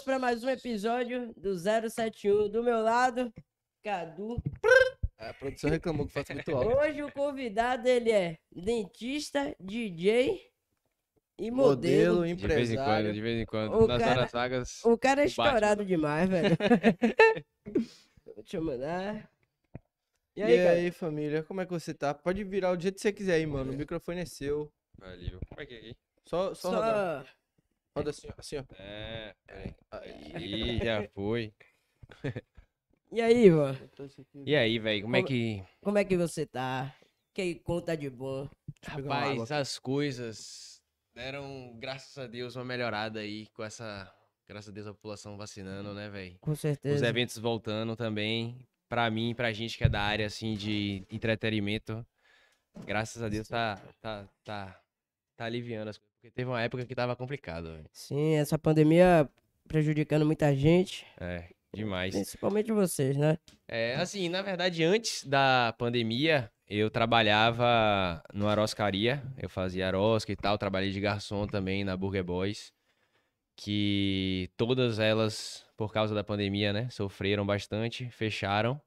Vamos para mais um episódio do 071. Do meu lado, Cadu. A produção reclamou que faz muito alto. Hoje o convidado ele é dentista, DJ e Modelo, modelo. De vez em quando, empresário. de vez em quando. O Nas cara- horas vagas. O cara é O estourado demais, velho. Deixa eu mandar. E E aí, cara? aí, família, como é que você tá? Pode virar do jeito que você quiser aí, mano. O microfone é seu. Valeu. Como é que é aqui? Só, só, rodar. Só... Roda assim, ó. Assim, ó. É, peraí. Aí. Ih, já foi. E aí, Ivan? Aqui. E aí, velho, como é que. Como é que você tá? Que conta de bom? Rapaz, as coisas deram, graças a Deus, uma melhorada aí com essa. Graças a Deus a população vacinando, né, velho? Com Os certeza. eventos voltando também. Pra mim, pra gente que é da área, assim, de entretenimento. Graças a Deus tá, tá, tá, tá aliviando as coisas. Porque teve uma época que tava complicado, velho. Sim, essa pandemia prejudicando muita gente, É, demais. principalmente vocês, né? É, assim, na verdade, antes da pandemia, eu trabalhava no Aroscaria, eu fazia arosca e tal, trabalhei de garçom também na Burger Boys, que todas elas, por causa da pandemia, né, sofreram bastante, fecharam.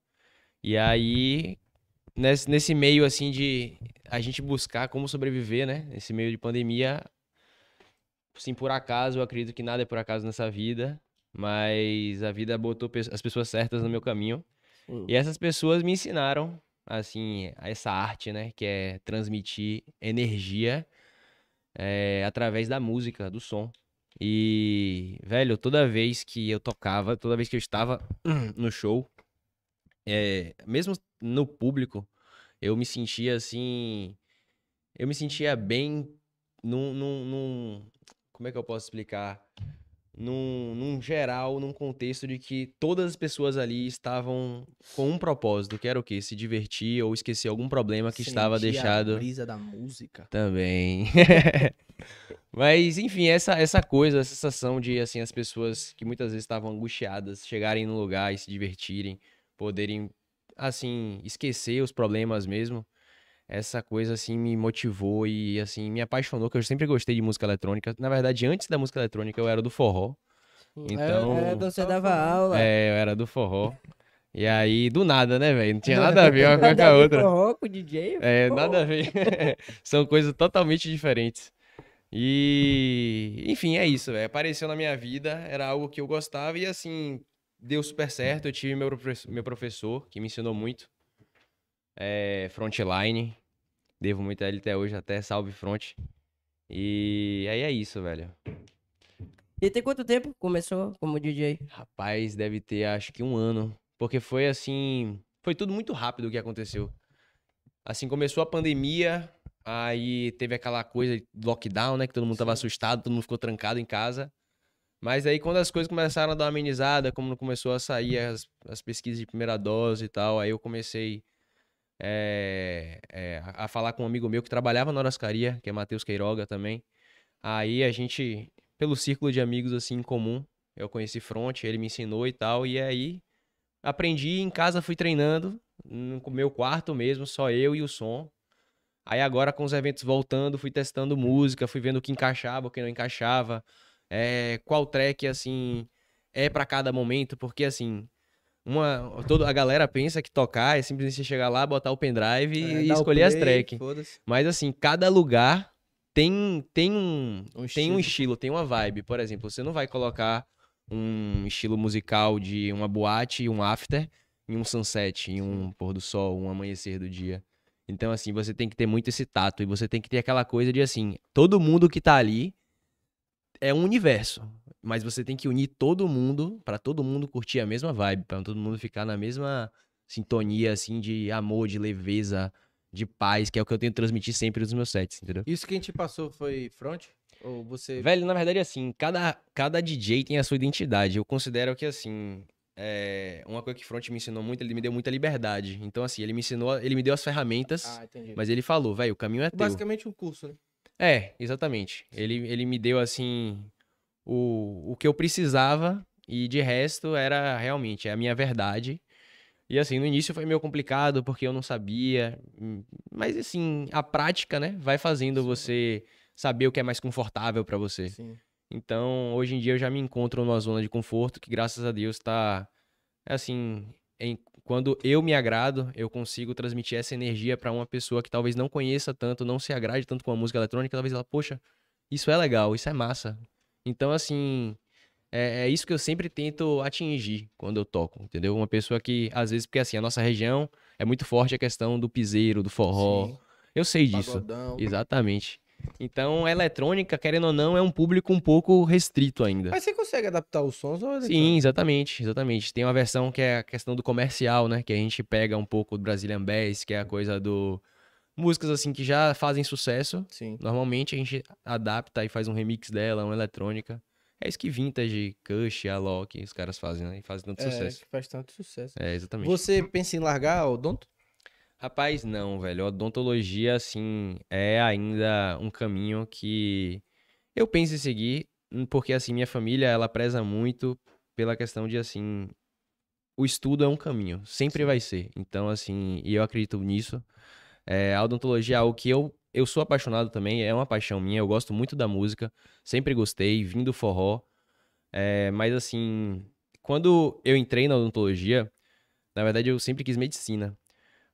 E aí, nesse, nesse meio, assim, de a gente buscar como sobreviver, né, nesse meio de pandemia, sim, por acaso, eu acredito que nada é por acaso nessa vida, mas a vida botou as pessoas certas no meu caminho. Sim. E essas pessoas me ensinaram, assim, essa arte, né? Que é transmitir energia eh, através da música, do som. E, velho, toda vez que eu tocava, toda vez que eu estava no show, eh, mesmo no público, eu me sentia assim. Eu me sentia bem num, num, num- Como é que eu posso explicar? Num, num geral, num contexto de que todas as pessoas ali estavam com um propósito, que era o quê? Se divertir ou esquecer algum problema que estava Sentir deixado. A brisa da música. Também. Mas, enfim, essa, essa coisa, essa sensação de, assim, as pessoas que muitas vezes estavam angustiadas chegarem no lugar e se divertirem, poderem, assim, esquecer os problemas mesmo. Essa coisa, assim, me motivou e, assim, me apaixonou, que eu sempre gostei de música eletrônica. Na verdade, antes da música eletrônica, eu era do forró. Então, É, você Tava dava aula. é, eu era do forró. E aí, do nada, né, velho? Não tinha nada a ver uma coisa com a outra. forró com DJ. É, pô. nada a ver. São coisas totalmente diferentes. E, enfim, é isso, velho. Apareceu na minha vida, era algo que eu gostava e, assim, deu super certo. Eu tive meu, meu professor, que me ensinou muito. É, Frontline. Devo muito a ele até hoje, até salve front. E aí é isso, velho. E tem quanto tempo começou como DJ? Rapaz, deve ter acho que um ano. Porque foi assim. Foi tudo muito rápido o que aconteceu. Assim, começou a pandemia, aí teve aquela coisa de lockdown, né? Que todo mundo tava assustado, todo mundo ficou trancado em casa. Mas aí, quando as coisas começaram a dar uma amenizada, como começou a sair as, as pesquisas de primeira dose e tal, aí eu comecei é, é, a falar com um amigo meu que trabalhava na Horascaria, que é Matheus Queiroga também. Aí a gente, pelo círculo de amigos assim em comum, eu conheci Front, ele me ensinou e tal, e aí aprendi em casa, fui treinando, no meu quarto mesmo, só eu e o som. Aí agora com os eventos voltando, fui testando música, fui vendo o que encaixava, o que não encaixava, é, qual track assim é pra cada momento, porque assim, uma toda a galera pensa que tocar é simplesmente você chegar lá, botar o pendrive É, e escolher as play, tracks. Foda-se. Mas assim, cada lugar tem, tem um, Um tem um estilo. estilo, tem uma vibe. Por exemplo, você não vai colocar um estilo musical de uma boate, um after, em um sunset, em um pôr do sol, um amanhecer do dia. Então, assim, você tem que ter muito esse tato e você tem que ter aquela coisa de assim, todo mundo que tá ali é um universo, mas você tem que unir todo mundo pra todo mundo curtir a mesma vibe, pra todo mundo ficar na mesma sintonia assim de amor, de leveza, de paz, que é o que eu tento transmitir sempre nos meus sets, entendeu? Isso que a gente passou foi front? Ou você. Velho, na verdade, assim, cada, cada DJ tem a sua identidade. Eu considero que, assim, é, uma coisa que Front me ensinou muito, ele me deu muita liberdade. Então, assim, ele me ensinou, ele me deu as ferramentas, Ah, mas ele falou, velho, o caminho é teu. Basicamente um curso, né? É, exatamente. Ele, ele me deu, assim, o, o que eu precisava e de resto era realmente a minha verdade. E assim, no início foi meio complicado porque eu não sabia, hum, mas assim, a prática, né, vai fazendo você saber o que é mais confortável pra você. Sim. Então, hoje em dia eu já me encontro numa zona de conforto que, graças a Deus, tá assim, em- quando eu me agrado, eu consigo transmitir essa energia pra uma pessoa que talvez não conheça tanto, não se agrade tanto com a música eletrônica, talvez ela, poxa, isso é legal, isso é massa. Então, assim, é, é isso que eu sempre tento atingir quando eu toco, entendeu? Uma pessoa que, às vezes, porque assim, a nossa região é muito forte a questão do piseiro, do forró. Sim, Eu sei disso. pagodão. Exatamente. Então, a eletrônica, querendo ou não, é um público um pouco restrito ainda. Mas você consegue adaptar os sons? Ou é Sim, exatamente, exatamente. Tem uma versão que é a questão do comercial, né? Que a gente pega um pouco do Brazilian Bass, que é a coisa do... Músicas, assim, que já fazem sucesso. Sim. Normalmente a gente adapta e faz um remix dela, uma eletrônica. É isso que Vintage, Kush, Alok, os caras fazem, né? E fazem tanto É, sucesso. que faz tanto sucesso. É, exatamente. Você pensa em largar o Donto? Rapaz, não, velho. Odontologia, assim, é ainda um caminho que eu penso em seguir, porque, assim, minha família, ela preza muito pela questão de, assim, o estudo é um caminho, sempre vai ser. Então, assim, e eu acredito nisso. É, a odontologia é algo que eu, eu sou apaixonado também, é uma paixão minha, eu gosto muito da música, sempre gostei, vim do forró. É, mas, assim, quando eu entrei na odontologia, na verdade, eu sempre quis medicina.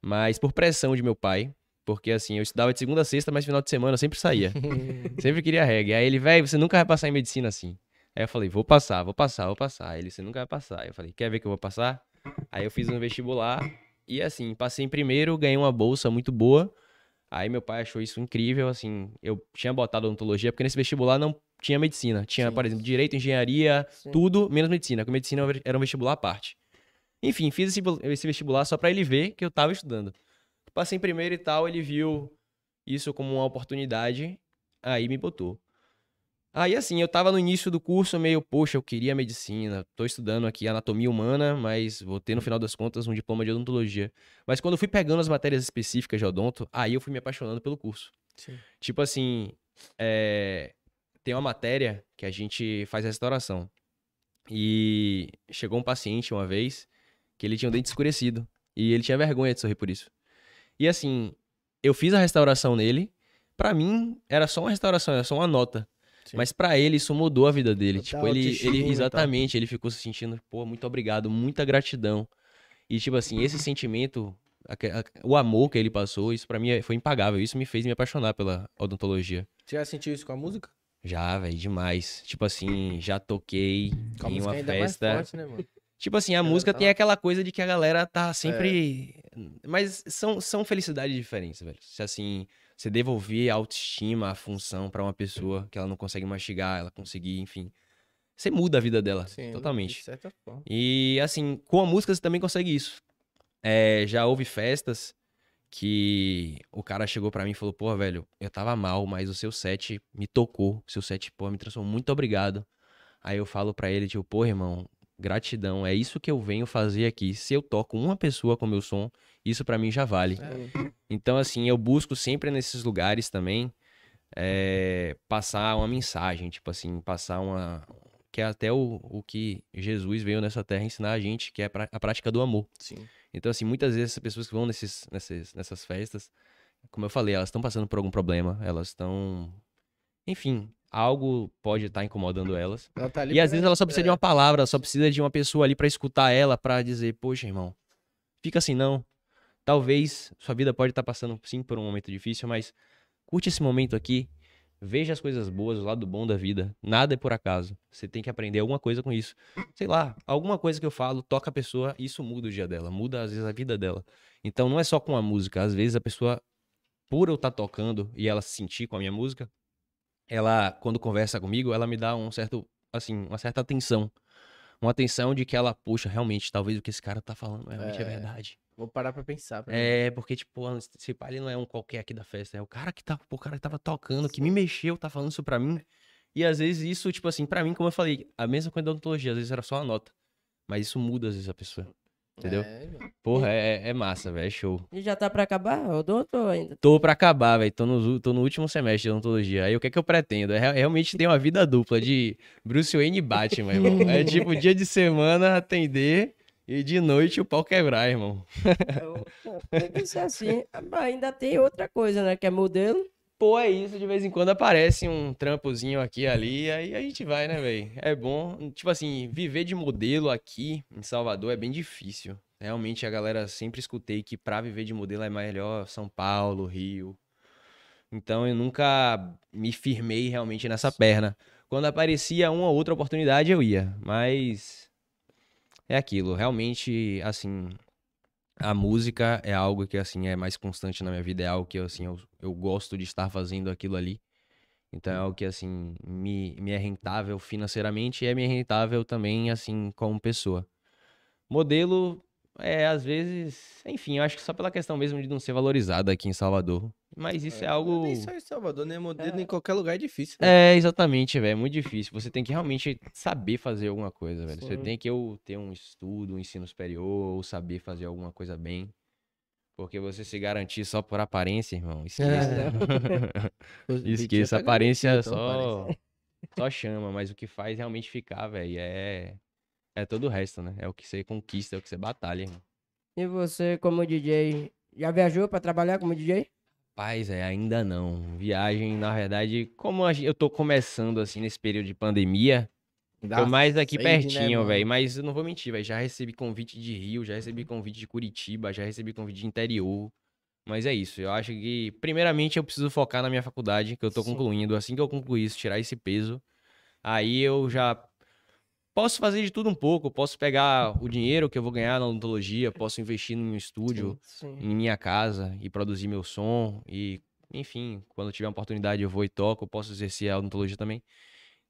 Mas por pressão de meu pai, porque assim, eu estudava de segunda a sexta, mas final de semana eu sempre saía. sempre queria reggae. Aí ele, velho, você nunca vai passar em medicina assim. Aí eu falei, vou passar, vou passar, vou passar. Aí ele, você nunca vai passar. Aí eu falei, quer ver que eu vou passar? Aí eu fiz um vestibular e assim, passei em primeiro, ganhei uma bolsa muito boa. Aí meu pai achou isso incrível, assim, eu tinha botado odontologia, porque nesse vestibular não tinha medicina. Tinha, Sim. por exemplo, direito, engenharia, Sim. tudo, menos medicina, porque medicina era um vestibular à parte. Enfim, fiz esse, esse vestibular só pra ele ver que eu tava estudando. Passei em primeiro e tal, ele viu isso como uma oportunidade, aí me botou. Aí assim, eu tava no início do curso meio, poxa, eu queria medicina, tô estudando aqui anatomia humana, mas vou ter no final das contas um diploma de odontologia. Mas quando eu fui pegando as matérias específicas de odonto, aí eu fui me apaixonando pelo curso. Sim. Tipo assim, é, tem uma matéria que a gente faz restauração. E chegou um paciente uma vez que ele tinha o dente escurecido. E ele tinha vergonha de sorrir por isso. E assim, eu fiz a restauração nele. Pra mim, era só uma restauração, era só uma nota. Sim. Mas pra ele, isso mudou a vida dele. Total tipo, ele, ele exatamente, ele ficou se sentindo, pô, muito obrigado, muita gratidão. E tipo assim, esse sentimento, aque- a- o amor que ele passou, isso pra mim é- foi impagável. Isso me fez me apaixonar pela odontologia. Você já sentiu isso com a música? Já, velho, demais. Tipo assim, já toquei Com em uma é festa. forte, né? Tipo assim, a Ela música tá tem aquela coisa de que a galera tá sempre. Mas são, são felicidades diferentes, velho. Se assim, você devolver a autoestima, a função pra uma pessoa que ela não consegue mastigar, ela conseguir, enfim. Você muda a vida dela, Sim, totalmente. De certa forma. E assim, com a música você também consegue isso. É, já houve festas que o cara chegou pra mim e falou: Pô, velho, eu tava mal, mas o seu set me tocou. O seu set, pô, me transformou. Muito obrigado. Aí eu falo pra ele, tipo, pô, irmão, gratidão. É isso que eu venho fazer aqui. Se eu toco uma pessoa com meu som, isso pra mim já vale. É. Então, assim, eu busco sempre nesses lugares também é, passar uma mensagem, tipo assim, passar uma. Que é até o, o que Jesus veio nessa terra ensinar a gente, que é a prá- a prática do amor. Sim. Então, assim, muitas vezes essas pessoas que vão nesses, nesses, nessas festas, como eu falei, elas estão passando por algum problema, elas estão. Enfim, algo pode estar incomodando elas. Ela tá ali E às vezes ela só precisa de uma palavra, só precisa de uma pessoa ali pra escutar ela, pra dizer, poxa, irmão, fica assim não. Talvez sua vida pode estar passando sim por um momento difícil, mas curte esse momento aqui, veja as coisas boas, o lado bom da vida. Nada é por acaso. Você tem que aprender alguma coisa com isso. Sei lá, alguma coisa que eu falo, toca a pessoa, isso muda o dia dela, muda às vezes a vida dela. Então não é só com a música, às vezes a pessoa por eu estar tocando e ela se sentir com a minha música, ela quando conversa comigo, ela me dá um certo assim, uma certa atenção. Uma atenção de que ela, puxa, realmente, talvez o que esse cara tá falando realmente é, É. verdade. Vou parar pra pensar. pra. É, porque, tipo, esse pai ele não é um qualquer aqui da festa, é o cara que tá, o cara que tava tocando, que me mexeu, tá falando isso pra mim. E às vezes isso, tipo assim, pra mim, como eu falei, a mesma coisa da odontologia, às vezes era só uma nota. Mas isso muda às vezes a pessoa. Entendeu? É. Porra, é, é massa, velho, é show. E já tá pra acabar, odonto ou ainda? Tô pra acabar, velho. Tô no, tô no último semestre de odontologia. Aí o que é que eu pretendo? É rea- realmente ter uma vida dupla de Bruce Wayne e Batman, irmão. É tipo dia de semana atender e de noite o pau quebrar, irmão. Tem que ser assim. Mas ainda tem outra coisa, né? Que é modelo. Pô, é isso, de vez em quando aparece um trampozinho aqui ali, aí a gente vai, né, velho? É bom. Tipo assim, viver de modelo aqui em Salvador é bem difícil. Realmente a galera sempre escutei que pra viver de modelo é melhor São Paulo, Rio. Então eu nunca me firmei realmente nessa perna. Quando aparecia uma ou outra oportunidade eu ia, mas é aquilo, realmente assim, a música é algo que assim é mais constante na minha vida, é algo que assim eu, eu gosto de estar fazendo aquilo ali. Então é algo que assim me, me é rentável financeiramente e é me rentável também assim como pessoa. Modelo é às vezes, enfim, eu acho que só pela questão mesmo de não ser valorizado aqui em Salvador. Mas isso é, algo Nem só em Salvador, né? Modelo em qualquer lugar é difícil. né? é, exatamente, velho. É muito difícil. Você tem que realmente saber fazer alguma coisa, velho. Você tem que ou ter um estudo, um ensino superior, ou saber fazer alguma coisa bem. Porque você se garantir só por aparência, irmão, esqueça. Vitinho esqueça. tá aparência então, só, aparência. só chama, mas o que faz realmente ficar, velho, é, é todo o resto, né? É o que você conquista, é o que você batalha, irmão. E você, como DJ, já viajou pra trabalhar como DJ? Paz, é, ainda não. Viagem, na verdade, como eu tô começando, assim, nesse período de pandemia, Dá Tô mais aqui sede, né, pertinho, mano? velho. Mas eu não vou mentir, velho. Já recebi convite de Rio, já recebi convite de Curitiba, já recebi convite de interior. Mas é isso. Eu acho que, primeiramente, eu preciso focar na minha faculdade, que eu tô Sim. concluindo. Assim que eu concluir isso, tirar esse peso, aí eu já posso fazer de tudo um pouco. Posso pegar o dinheiro que eu vou ganhar na odontologia, posso investir no meu estúdio, Sim. em minha casa e produzir meu som. E, enfim, quando tiver uma oportunidade, eu vou e toco. Eu posso exercer a odontologia também.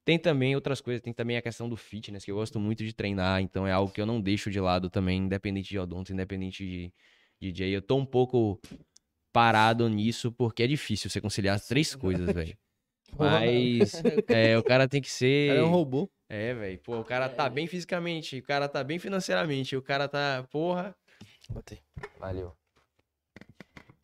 Tem também outras coisas, tem também a questão do fitness, que eu gosto muito de treinar, então é algo que eu não deixo de lado também, independente de odonto, independente de DJ. Eu tô um pouco parado nisso porque é difícil você conciliar as três coisas, velho. Mas é, o cara tem que O ser. cara é um robô. É, velho. Pô, o cara tá bem fisicamente, o cara tá bem financeiramente, o cara tá. Porra. Botei. Valeu.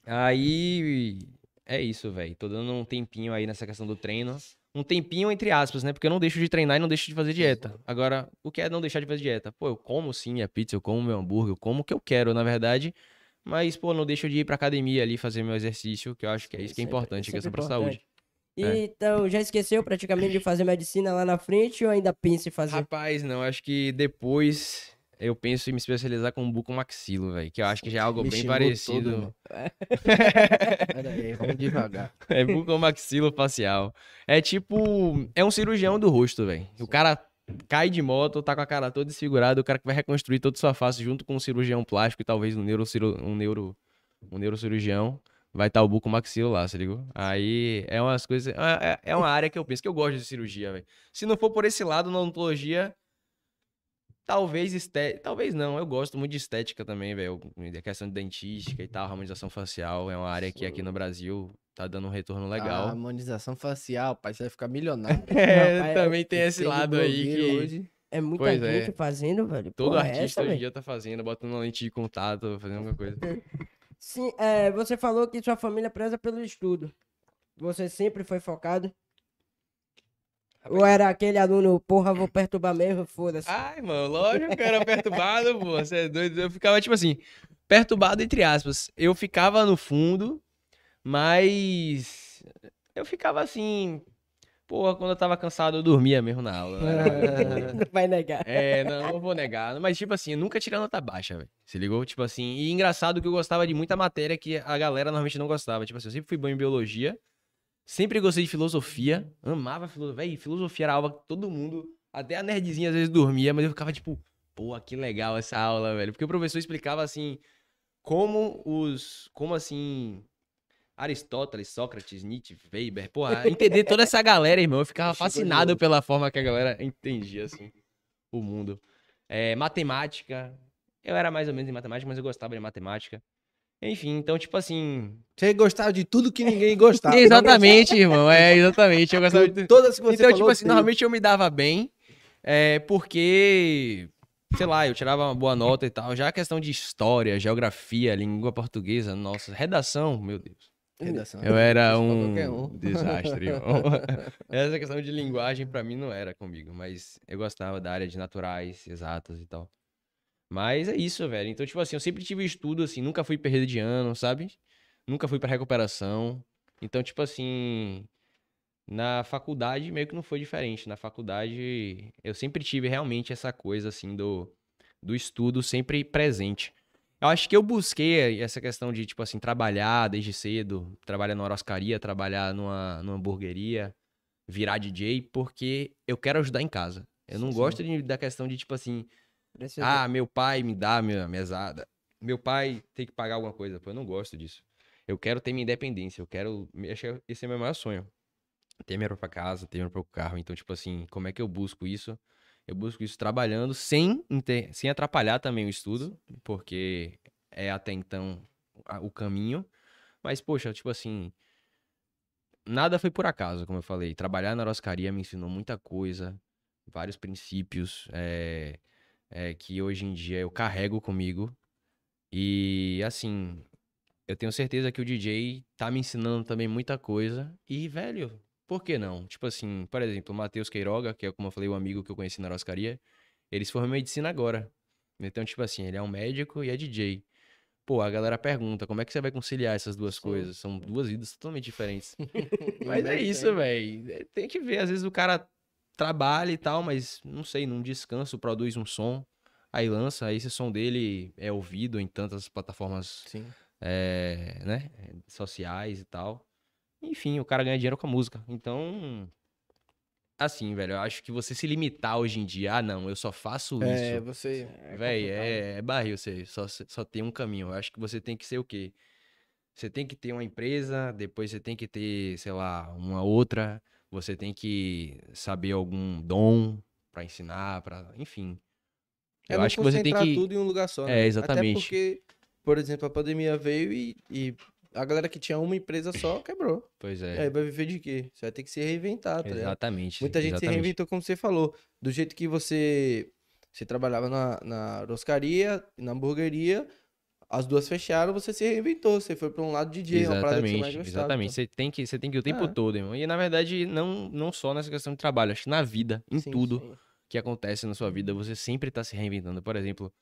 Aí é isso, velho. Tô dando um tempinho aí nessa questão do treino. Um tempinho entre aspas, né? Porque eu não deixo de treinar e não deixo de fazer dieta. Agora, o que é não deixar de fazer dieta? Pô, eu como sim minha pizza, eu como meu hambúrguer, eu como o que eu quero, na verdade. Mas, pô, não deixo de ir pra academia ali fazer meu exercício, que eu acho que é isso que é Sempre- importante, sempre questão pra saúde. E, É. Então, já esqueceu praticamente de fazer medicina lá na frente ou ainda pensa em fazer? Rapaz, não, acho que depois eu penso em me especializar com bucomaxilo, velho. Que eu acho que já é algo Me bem parecido. todo, mano. Pera aí, vamos devagar. É bucomaxilofacial. É tipo. É um cirurgião do rosto, velho. O cara cai de moto, tá com a cara toda desfigurada, o cara que vai reconstruir toda a sua face junto com um cirurgião plástico e talvez um, neurociro... um, neuro... um neurocirurgião. Vai estar o bucomaxilo lá, se ligou? Aí é umas coisas. é- É uma área que eu penso que eu gosto de cirurgia, velho. Se não for por esse lado, na odontologia. Talvez estética. Talvez não, eu gosto muito de estética também, velho. A questão de dentística e tal, harmonização facial. É uma área que aqui no Brasil tá dando um retorno A legal. harmonização facial, pai, você vai ficar milionário. É, Rapaz, também tem esse lado aí que hoje. É muita Pois é. gente fazendo, velho. todo Porra, é artista essa, hoje em dia tá fazendo, botando uma lente de contato, fazendo alguma coisa. Sim, é, você falou que sua família preza pelo estudo. Você sempre foi focado? Ou era aquele aluno, porra, vou perturbar mesmo, foda-se. Ai, mano, lógico que eu era perturbado, pô. Você é doido. Eu ficava, tipo assim, perturbado entre aspas. Eu ficava no fundo, mas. Eu ficava assim. Porra, quando eu tava cansado, eu dormia mesmo na aula. Não vai negar. É, não, não vou negar. Mas, tipo assim, eu nunca tirei nota baixa, velho. Se ligou? Tipo assim, e engraçado que eu gostava de muita matéria que a galera normalmente não gostava. Tipo assim, eu sempre fui bom em biologia, sempre gostei de filosofia, amava filosofia. Véi, filosofia era aula que todo mundo, até a nerdzinha às vezes dormia, mas eu ficava tipo, pô, que legal essa aula, velho. Porque o professor explicava assim, como os, como assim, Aristóteles, Sócrates, Nietzsche, Weber, porra, entender toda essa galera, irmão. Eu ficava de fascinado pela forma que a galera entendia, assim, o mundo. É, matemática. Eu era mais ou menos em matemática, mas eu gostava de matemática. Enfim, então, tipo assim. Você gostava de tudo que ninguém gostava. exatamente, irmão. É, exatamente. Eu gostava de. Todas que você Então, tipo assim, normalmente eu me dava bem, é, porque, sei lá, eu tirava uma boa nota e tal. Já a questão de história, geografia, língua portuguesa, nossa, redação, meu Deus. Redação. Eu era um um. desastre. Essa questão de linguagem pra mim não era comigo, mas eu gostava da área de naturais, exatas e tal. Mas é isso, velho. Então, tipo assim, eu sempre tive estudo, assim, nunca fui perder de ano, sabe? Nunca fui pra recuperação. Então, tipo assim, na faculdade meio que não foi diferente. Na faculdade eu sempre tive realmente essa coisa assim do, do estudo sempre presente. Eu acho que eu busquei essa questão de, tipo assim, trabalhar desde cedo, trabalhar numa roscaria, trabalhar numa, numa hamburgueria, virar DJ, porque eu quero ajudar em casa. Eu não Sim, gosto de- da questão de, tipo assim, Precisa- ah, meu pai me dá minha mesada. Meu pai tem que pagar alguma coisa. Pô, eu não gosto disso. Eu quero ter minha independência. Eu quero. Esse é o meu maior sonho. Ter minha própria casa, ter meu próprio carro. Então, tipo assim, como é que eu busco isso? Eu busco isso trabalhando sem, inter- sem atrapalhar também o estudo, porque é até então o caminho. Mas, poxa, tipo assim. Nada foi por acaso, como eu falei. Trabalhar na roscaria me ensinou muita coisa, vários princípios. é, é, que hoje em dia eu carrego comigo. E assim, eu tenho certeza que o DJ tá me ensinando também muita coisa. E, velho, por que não? Tipo assim, por exemplo, o Matheus Queiroga, que é como eu falei, o amigo que eu conheci na Roscaria, ele se formou em medicina agora. Então, tipo assim, ele é um médico e é DJ. Pô, a galera pergunta, como é que você vai conciliar essas duas Sim. coisas? São duas vidas totalmente diferentes. Mas é isso, velho. Tem que ver. Às vezes o cara trabalha e tal, mas não sei, num descanso produz um som, aí lança, aí esse som dele é ouvido em tantas plataformas Sim. é, né, sociais e tal. Enfim, o cara ganha dinheiro com a música. Então, assim, velho, eu acho que você se limitar hoje em dia, ah, não, eu só faço É, isso. você. Véi, complicado. é, é barril, você só, só tem um caminho. Eu acho que você tem que ser o quê? Você tem que ter uma empresa, depois você tem que ter, sei lá, uma outra, você tem que saber algum dom pra ensinar, para, enfim. É Eu acho que você tem que tudo em um lugar só, É, né? exatamente. Até porque, por exemplo, a pandemia veio e, e a galera que tinha uma empresa só quebrou. Pois E é. aí vai viver de quê? Você vai ter que se reinventar, tá ligado? Exatamente. Muita gente se exatamente. reinventou, como você falou. Do jeito que você, você trabalhava na, na roscaria, na hamburgueria, as duas fecharam, você se reinventou. Você foi pra um lado DJ, uma parada que você Exatamente, gostava. exatamente. Você tem que, você tem que ir o tempo É. todo, irmão. E na verdade, não, não só nessa questão de trabalho, acho que na vida, em Sim, tudo Sim. que acontece na sua vida, você sempre tá se reinventando. Por exemplo,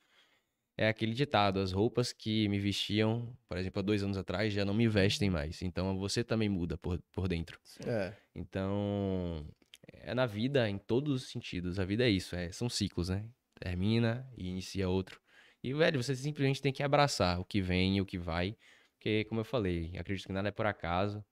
é aquele ditado: as roupas que me vestiam, por exemplo, há dois anos atrás, já não me vestem mais. Então você também muda por, por dentro. É. Então, é na vida, em todos os sentidos. A vida é isso, é, são ciclos, né? Termina e inicia outro. E, velho, você simplesmente tem que abraçar o que vem e o que vai. Porque, como eu falei, acredito que nada é por acaso.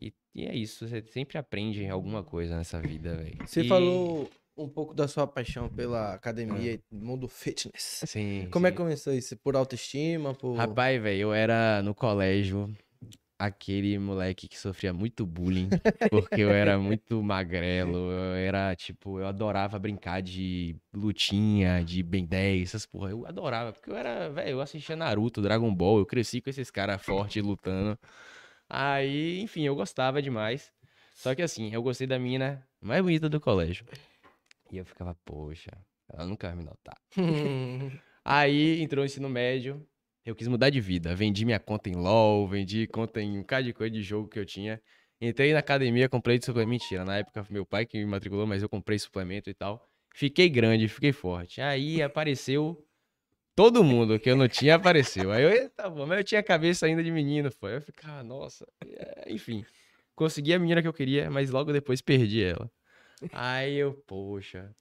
E, e é isso, você sempre aprende alguma coisa nessa vida, velho. Você E- falou um pouco da sua paixão pela academia e mundo fitness. Sim. Como é sim. que começou isso? Por autoestima? Por... Rapaz, velho, eu era no colégio aquele moleque que sofria muito bullying, porque eu era muito magrelo, eu era, tipo, eu adorava brincar de lutinha, de Ben 10, essas porra, eu adorava, porque eu era, velho, eu assistia Naruto, Dragon Ball, eu cresci com esses caras fortes lutando, aí, enfim, eu gostava demais, só que assim, eu gostei da mina mais bonita do colégio, e eu ficava, poxa, ela nunca vai me notar. Aí entrou o ensino médio, eu quis mudar de vida. Vendi minha conta em LOL, vendi conta em um bocado de coisa de jogo que eu tinha. Entrei na academia, comprei de suplemento. Mentira, na época foi meu pai que me matriculou, mas eu comprei suplemento e tal. Fiquei grande, fiquei forte. Aí apareceu todo mundo que eu não tinha, apareceu. Aí eu, eita, bom, mas eu tinha cabeça ainda de menino, foi. Eu ficava, nossa. É, Enfim, consegui a menina que eu queria, mas logo depois perdi ela. Aí eu, poxa.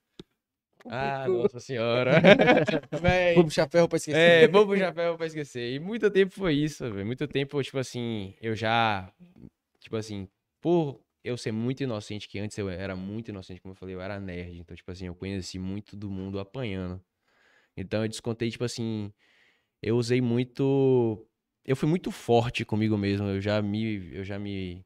Ah, nossa senhora. Véi. Puxar ferro pra esquecer. É, pro chapéu pra esquecer. E muito tempo foi isso, velho. Muito tempo, tipo assim, eu já. Tipo assim, por eu ser muito inocente, que antes eu era muito inocente, como eu falei, eu era nerd. Então, tipo assim, eu conheci muito do mundo apanhando. Então eu descontei, tipo assim, eu usei muito. Eu fui muito forte comigo mesmo. Eu já me. Eu já me.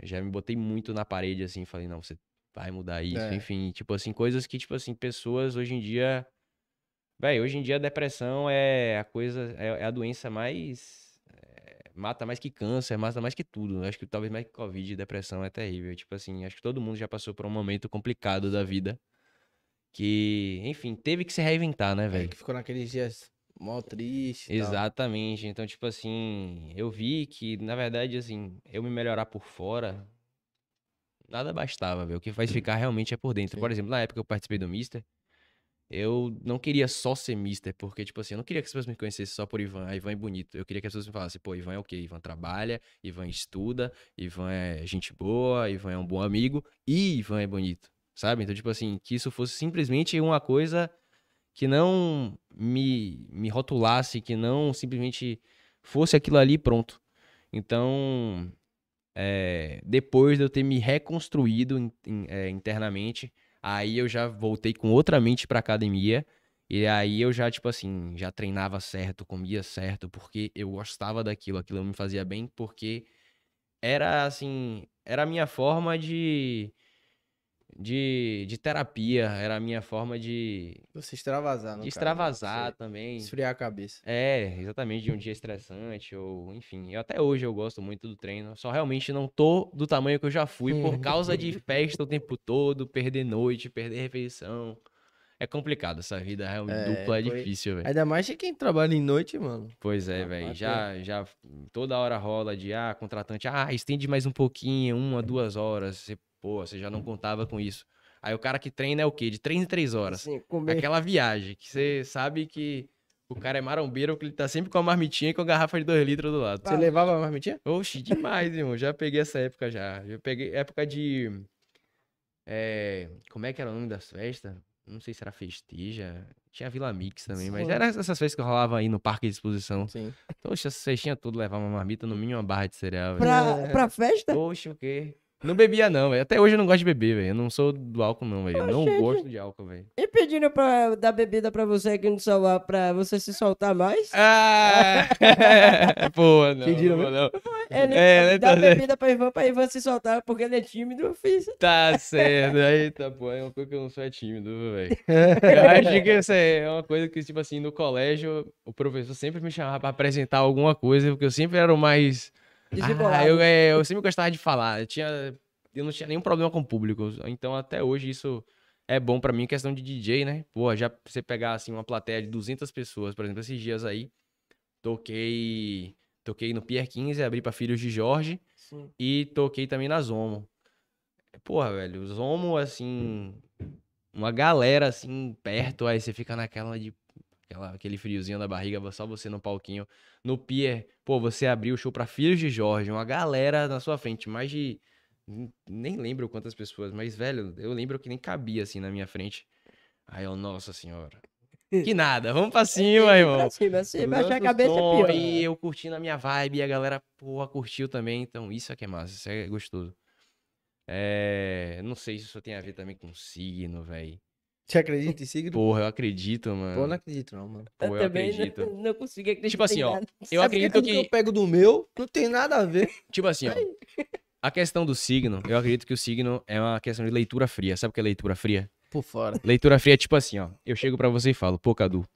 eu já me botei muito na parede, assim, falei, não, você vai mudar isso. É. Enfim, tipo assim, coisas que, tipo assim, pessoas hoje em dia. Véi, hoje em dia a depressão é a coisa, é, é a doença mais. é, mata mais que câncer, mata mais que tudo. Acho que talvez mais que Covid, depressão é terrível. Tipo assim, acho que todo mundo já passou por um momento complicado da vida. Que, enfim, teve que se reinventar, né, É, velho? que ficou naqueles dias mó triste. Exatamente. Então, tipo assim, eu vi que, na verdade, assim, eu me melhorar por fora, nada bastava, velho. O que faz ficar realmente é por dentro. Sim. Por exemplo, na época que eu participei do Mister, eu não queria só ser mister, porque, tipo assim, eu não queria que as pessoas me conhecessem só por Ivan, ah, Ivan é bonito. Eu queria que as pessoas me falassem, pô, Ivan é o quê? Ivan trabalha, Ivan estuda, Ivan é gente boa, Ivan é um bom amigo e Ivan é bonito, sabe? Então, tipo assim, que isso fosse simplesmente uma coisa que não me, me rotulasse, que não simplesmente fosse aquilo ali pronto. Então, é, depois de eu ter me reconstruído in, in, é, internamente, Aí eu já voltei com outra mente pra academia. E aí eu já, tipo assim, já treinava certo, comia certo, porque eu gostava daquilo, aquilo me fazia bem, porque era assim, era a minha forma de de, de terapia, era a minha forma de. Você extravasar, De extravasar também. Esfriar a cabeça. É, exatamente, de um dia estressante, ou enfim. Eu, até hoje eu gosto muito do treino. Só realmente não tô do tamanho que eu já fui por causa de festa o tempo todo, perder noite, perder refeição. É complicado essa vida realmente é, dupla, é foi... difícil, velho. Ainda mais de quem trabalha em noite, mano. Pois é, velho. Já, já toda hora rola de, ah, contratante, ah, estende mais um pouquinho, uma, duas horas. Você Pô, você já não contava com isso. Aí o cara que treina é o quê? De 3 em 3 horas. Sim, comer. Aquela viagem que você sabe que o cara é marombeiro, que ele tá sempre com a marmitinha e com a garrafa de 2 litros do lado. Você ah. levava a marmitinha? Oxi, demais, irmão. Já peguei essa época já. Já peguei época de. É... Como é que era o nome das festas? Não sei se era Festija. Tinha Vila Mix também, Sim. mas era essas festas que rolavam aí no parque de exposição. Sim. Poxa, essa festinha tudo levava uma marmita, no mínimo uma barra de cereal. Pra, pra festa? Poxa, o quê? Não bebia, não, velho. Até hoje eu não gosto de beber, velho. Eu não sou do álcool, não, velho. Eu não gosto de álcool, velho. E pedindo pra dar bebida pra você aqui no celular pra você se soltar mais? Ah! Pô, não. Pediram, não, não. Ele é, dá tá bebida pra Ivan, pra Ivan se soltar, porque ele é tímido, eu fiz. Tá certo. Eita, pô, é uma coisa que eu não sou é tímido, velho. Eu acho que isso é uma coisa que, tipo assim, no colégio, o professor sempre me chamava pra apresentar alguma coisa, porque eu sempre era o mais ah, eu, é, eu sempre gostava de falar. Eu, tinha, eu não tinha nenhum problema com o público. Então, até hoje, isso é bom para mim, questão de DJ, né? Pô, já você pegar, assim, uma plateia de 200 pessoas, por exemplo, esses dias aí, toquei toquei no Pier 15, abri pra Filhos de Jorge Sim. e toquei também na Zomo. Porra, velho, Zomo, assim, uma galera, assim, perto, aí você fica naquela de, aquela, aquele friozinho na barriga, só você no palquinho. No pier, pô, você abriu o show pra Filhos de Jorge, uma galera na sua frente, mais de. Nem lembro quantas pessoas, mas, velho, eu lembro que nem cabia assim na minha frente. Aí eu, nossa senhora. Que nada, vamos pra cima, irmão. Pra cima, você baixar a cabeça som, é pior. E eu curtindo a minha vibe, e a galera, porra, curtiu também. Então, isso é que é massa, isso é gostoso. É... Não sei se isso tem a ver também com signo, velho. Você acredita em signo? Porra, eu acredito, mano. Pô, eu não acredito, não, mano. Pô, eu, eu acredito. Não, não consigo acreditar. Tipo assim, ó. Eu acredito que... que. eu pego do meu, não tem nada a ver. Tipo assim, ó. A questão do signo, eu acredito que o signo é uma questão de leitura fria. Sabe o que é leitura fria? Por fora. Leitura fria é tipo assim, ó. Eu chego para você e falo, pô, Cadu,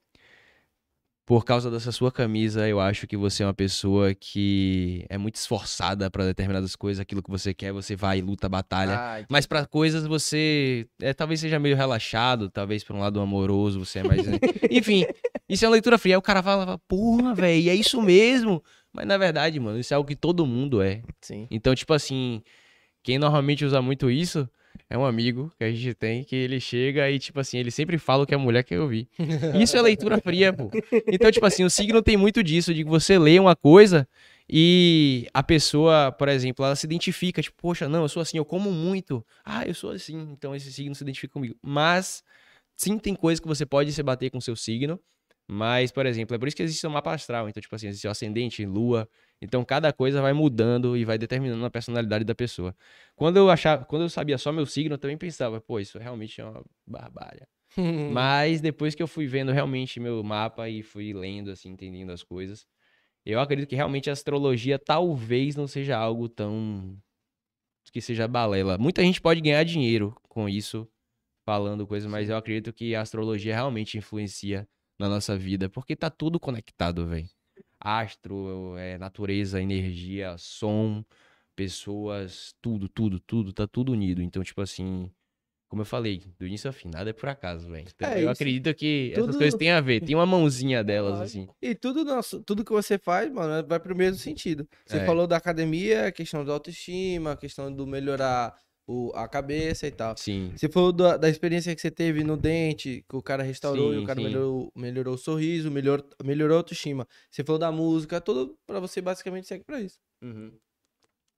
por causa dessa sua camisa, eu acho que você é uma pessoa que é muito esforçada para determinadas coisas, aquilo que você quer, você vai, luta, batalha. Ai, Mas para coisas você é, talvez seja meio relaxado, talvez para um lado amoroso, você é mais. Né? Enfim, isso é uma leitura fria. Aí o cara fala, porra, velho, é isso mesmo. Mas na verdade, mano, isso é algo que todo mundo é. Sim. Então, tipo assim, quem normalmente usa muito isso é um amigo que a gente tem que ele chega e, tipo assim, ele sempre fala o que a mulher quer ouvir. Isso é leitura fria, pô. Então, tipo assim, o signo tem muito disso, de que você lê uma coisa e a pessoa, por exemplo, ela se identifica, tipo, poxa, não, eu sou assim, eu como muito. Ah, eu sou assim, então esse signo se identifica comigo. Mas, sim, tem coisas que você pode se bater com seu signo. Mas, por exemplo, é por isso que existe o mapa astral. Então, tipo assim, existe o ascendente, lua, então cada coisa vai mudando e vai determinando a personalidade da pessoa. Quando eu achava, quando eu sabia só meu signo, eu também pensava, pô, isso realmente é uma barbárie. Mas depois que eu fui vendo realmente meu mapa e fui lendo assim, entendendo as coisas, eu acredito que realmente a astrologia talvez não seja algo tão que seja balela. Muita gente pode ganhar dinheiro com isso, falando coisas, mas eu acredito que a astrologia realmente influencia na nossa vida, porque tá tudo conectado, velho astro, é, natureza, energia, som, pessoas, tudo, tudo, tudo, tá tudo unido. Então, tipo assim, como eu falei, do início ao fim, nada é por acaso, velho. Então, é eu isso. acredito que tudo... essas coisas têm a ver, tem uma mãozinha delas, assim. E tudo nosso, tudo que você faz, mano, vai pro mesmo sentido. Você é. falou da academia, questão da autoestima, questão do melhorar o, a cabeça e tal. Sim. Você falou da, da experiência que você teve no dente, que o cara restaurou sim, e o cara melhorou, melhorou o sorriso, melhor, melhorou a autoestima. Você falou da música, tudo pra você basicamente segue pra isso. Uhum.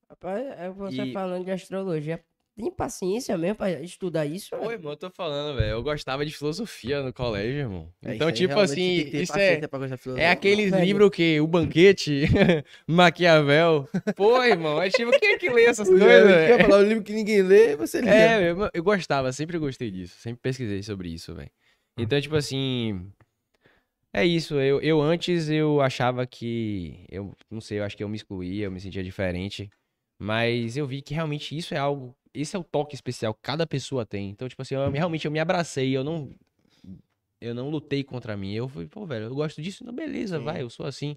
Rapaz, é você e... falando de astrologia tem paciência mesmo pra estudar isso? Pô, irmão, eu tô falando, velho. Eu gostava de filosofia no colégio, irmão. É, então, tipo assim, isso é, é aqueles livros que o banquete, Maquiavel. Pô, irmão, é tipo, quem é que lê essas coisas? Eu falar o livro que ninguém lê, você lê. É, eu, eu gostava, sempre gostei disso. Sempre pesquisei sobre isso, velho. Então, tipo assim, é isso, eu, eu antes eu achava que, eu não sei, eu acho que eu me excluía, eu me sentia diferente, mas eu vi que realmente isso é algo esse é o toque especial que cada pessoa tem. Então, tipo assim, eu, realmente eu me abracei, eu não eu não lutei contra mim. Eu fui, pô, velho, eu gosto disso, não, beleza, Sim. vai, eu sou assim.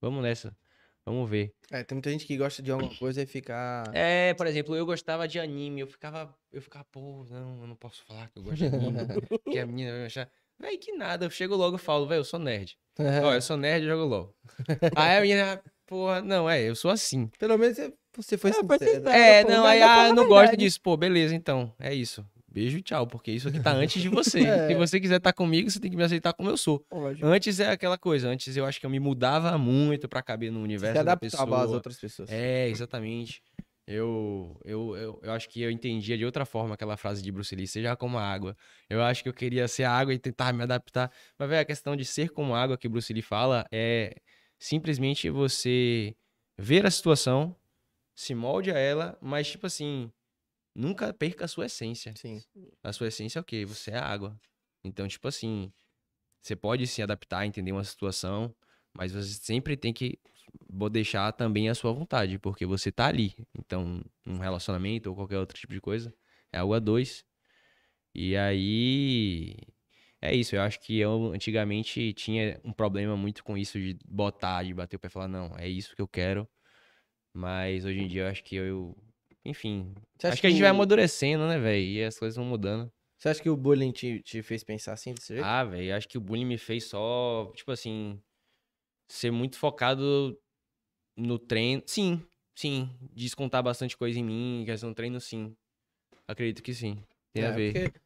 Vamos nessa. Vamos ver. É, tem muita gente que gosta de alguma coisa e fica. É, por exemplo, eu gostava de anime, eu ficava, eu ficava, pô, não, eu não posso falar que eu gosto de anime, que a menina vai achar. Véi, que nada, eu chego logo e falo, velho, eu sou nerd. Ó, eu sou nerd e jogo LOL. Aí a menina, porra, não, é, eu sou assim. Pelo menos você foi é, sincero. É, não, aí ah, eu não gosto disso. Pô, beleza, então, é isso. Beijo e tchau, porque isso aqui tá antes de você. é. Se você quiser estar tá comigo, você tem que me aceitar como eu sou. Ótimo. Antes é aquela coisa, antes eu acho que eu me mudava muito para caber no universo você da pessoa. às outras pessoas. É, exatamente. Eu, eu, eu, eu acho que eu entendia de outra forma aquela frase de Bruce Lee, seja como a água. Eu acho que eu queria ser água e tentar me adaptar. Mas, velho, a questão de ser como água que Bruce Lee fala é simplesmente você ver a situação, se molde a ela, mas tipo assim, nunca perca a sua essência. Sim. A sua essência é o quê? Você é água. Então, tipo assim, você pode se adaptar, entender uma situação, mas você sempre tem que deixar também a sua vontade, porque você tá ali. Então, um relacionamento ou qualquer outro tipo de coisa, é algo a dois. E aí, é isso. Eu acho que eu antigamente tinha um problema muito com isso de botar, de bater o pé e falar, não, é isso que eu quero. Mas hoje em dia eu acho que eu. Enfim. acho que, que a gente vai amadurecendo, né, velho? E as coisas vão mudando. Você acha que o bullying te, te fez pensar assim desse jeito? Ah, velho, acho que o bullying me fez só, tipo assim, ser muito focado no treino. Sim, sim. Descontar bastante coisa em mim, questão do treino, sim. Acredito que sim. Tem é, a ver. Porque,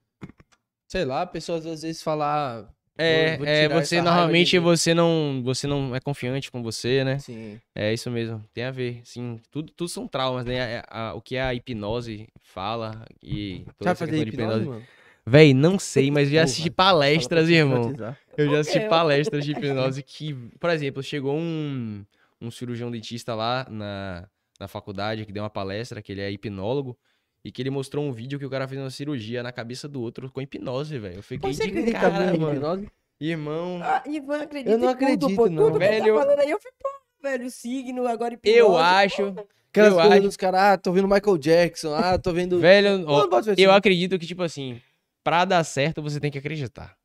sei lá, pessoas às vezes falar é, é você normalmente você não você não é confiante com você, né? Sim. É isso mesmo, tem a ver. Sim, tudo, tudo são traumas, né? A, é, a, o que a hipnose fala e toda fazer hipnose, hipnose. Mano? Véi, não sei, mas já assisti palestras, irmão. Eu já assisti palestras de hipnose que, por exemplo, chegou um, um cirurgião dentista lá na, na faculdade que deu uma palestra, que ele é hipnólogo. E que ele mostrou um vídeo que o cara fez uma cirurgia na cabeça do outro com hipnose, velho. Eu fiquei Você de cara, mano. Hipnose? Irmão. Ah, Ivan acredita Eu não acredito, tudo, pô, não. Tudo velho, eu... Tá aí, eu fui, pô, velho, signo, agora hipnose. Eu acho... Aquelas eu coisas acho... dos caras, ah, tô vendo Michael Jackson, ah, tô vendo... Velho, ó, eu acredito que, tipo assim, pra dar certo, você tem que acreditar.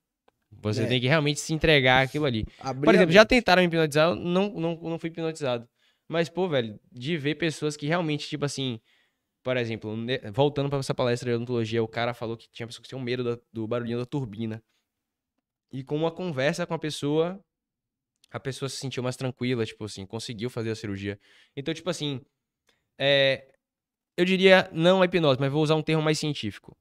Você é. tem que realmente se entregar aquilo ali. Abrir Por exemplo, já tentaram me hipnotizar, eu não, não, não fui hipnotizado. Mas, pô, velho, de ver pessoas que realmente, tipo assim, por exemplo, voltando para essa palestra de odontologia, o cara falou que tinha pessoas que tinham medo da, do barulhinho da turbina. E com uma conversa com a pessoa, a pessoa se sentiu mais tranquila, tipo assim, conseguiu fazer a cirurgia. Então, tipo assim, é, eu diria não a hipnose, mas vou usar um termo mais científico.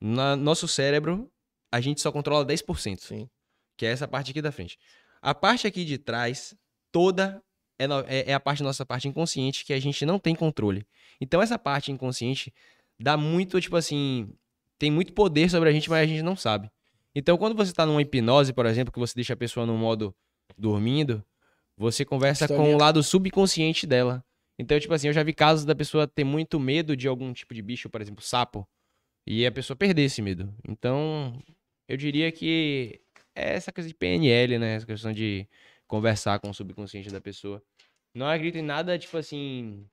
No nosso cérebro, a gente só controla 10%. Sim. Que é essa parte aqui da frente. A parte aqui de trás, toda é, é, é a parte nossa parte inconsciente que a gente não tem controle. Então essa parte inconsciente dá muito, tipo assim, tem muito poder sobre a gente, mas a gente não sabe. Então quando você tá numa hipnose, por exemplo, que você deixa a pessoa no modo dormindo, você conversa com o lado subconsciente dela. Então, tipo assim, eu já vi casos da pessoa ter muito medo de algum tipo de bicho, por exemplo, sapo, e a pessoa perder esse medo. Então, eu diria que é essa coisa de PNL, né? Essa questão de conversar com o subconsciente da pessoa. Não acredito em nada, tipo assim.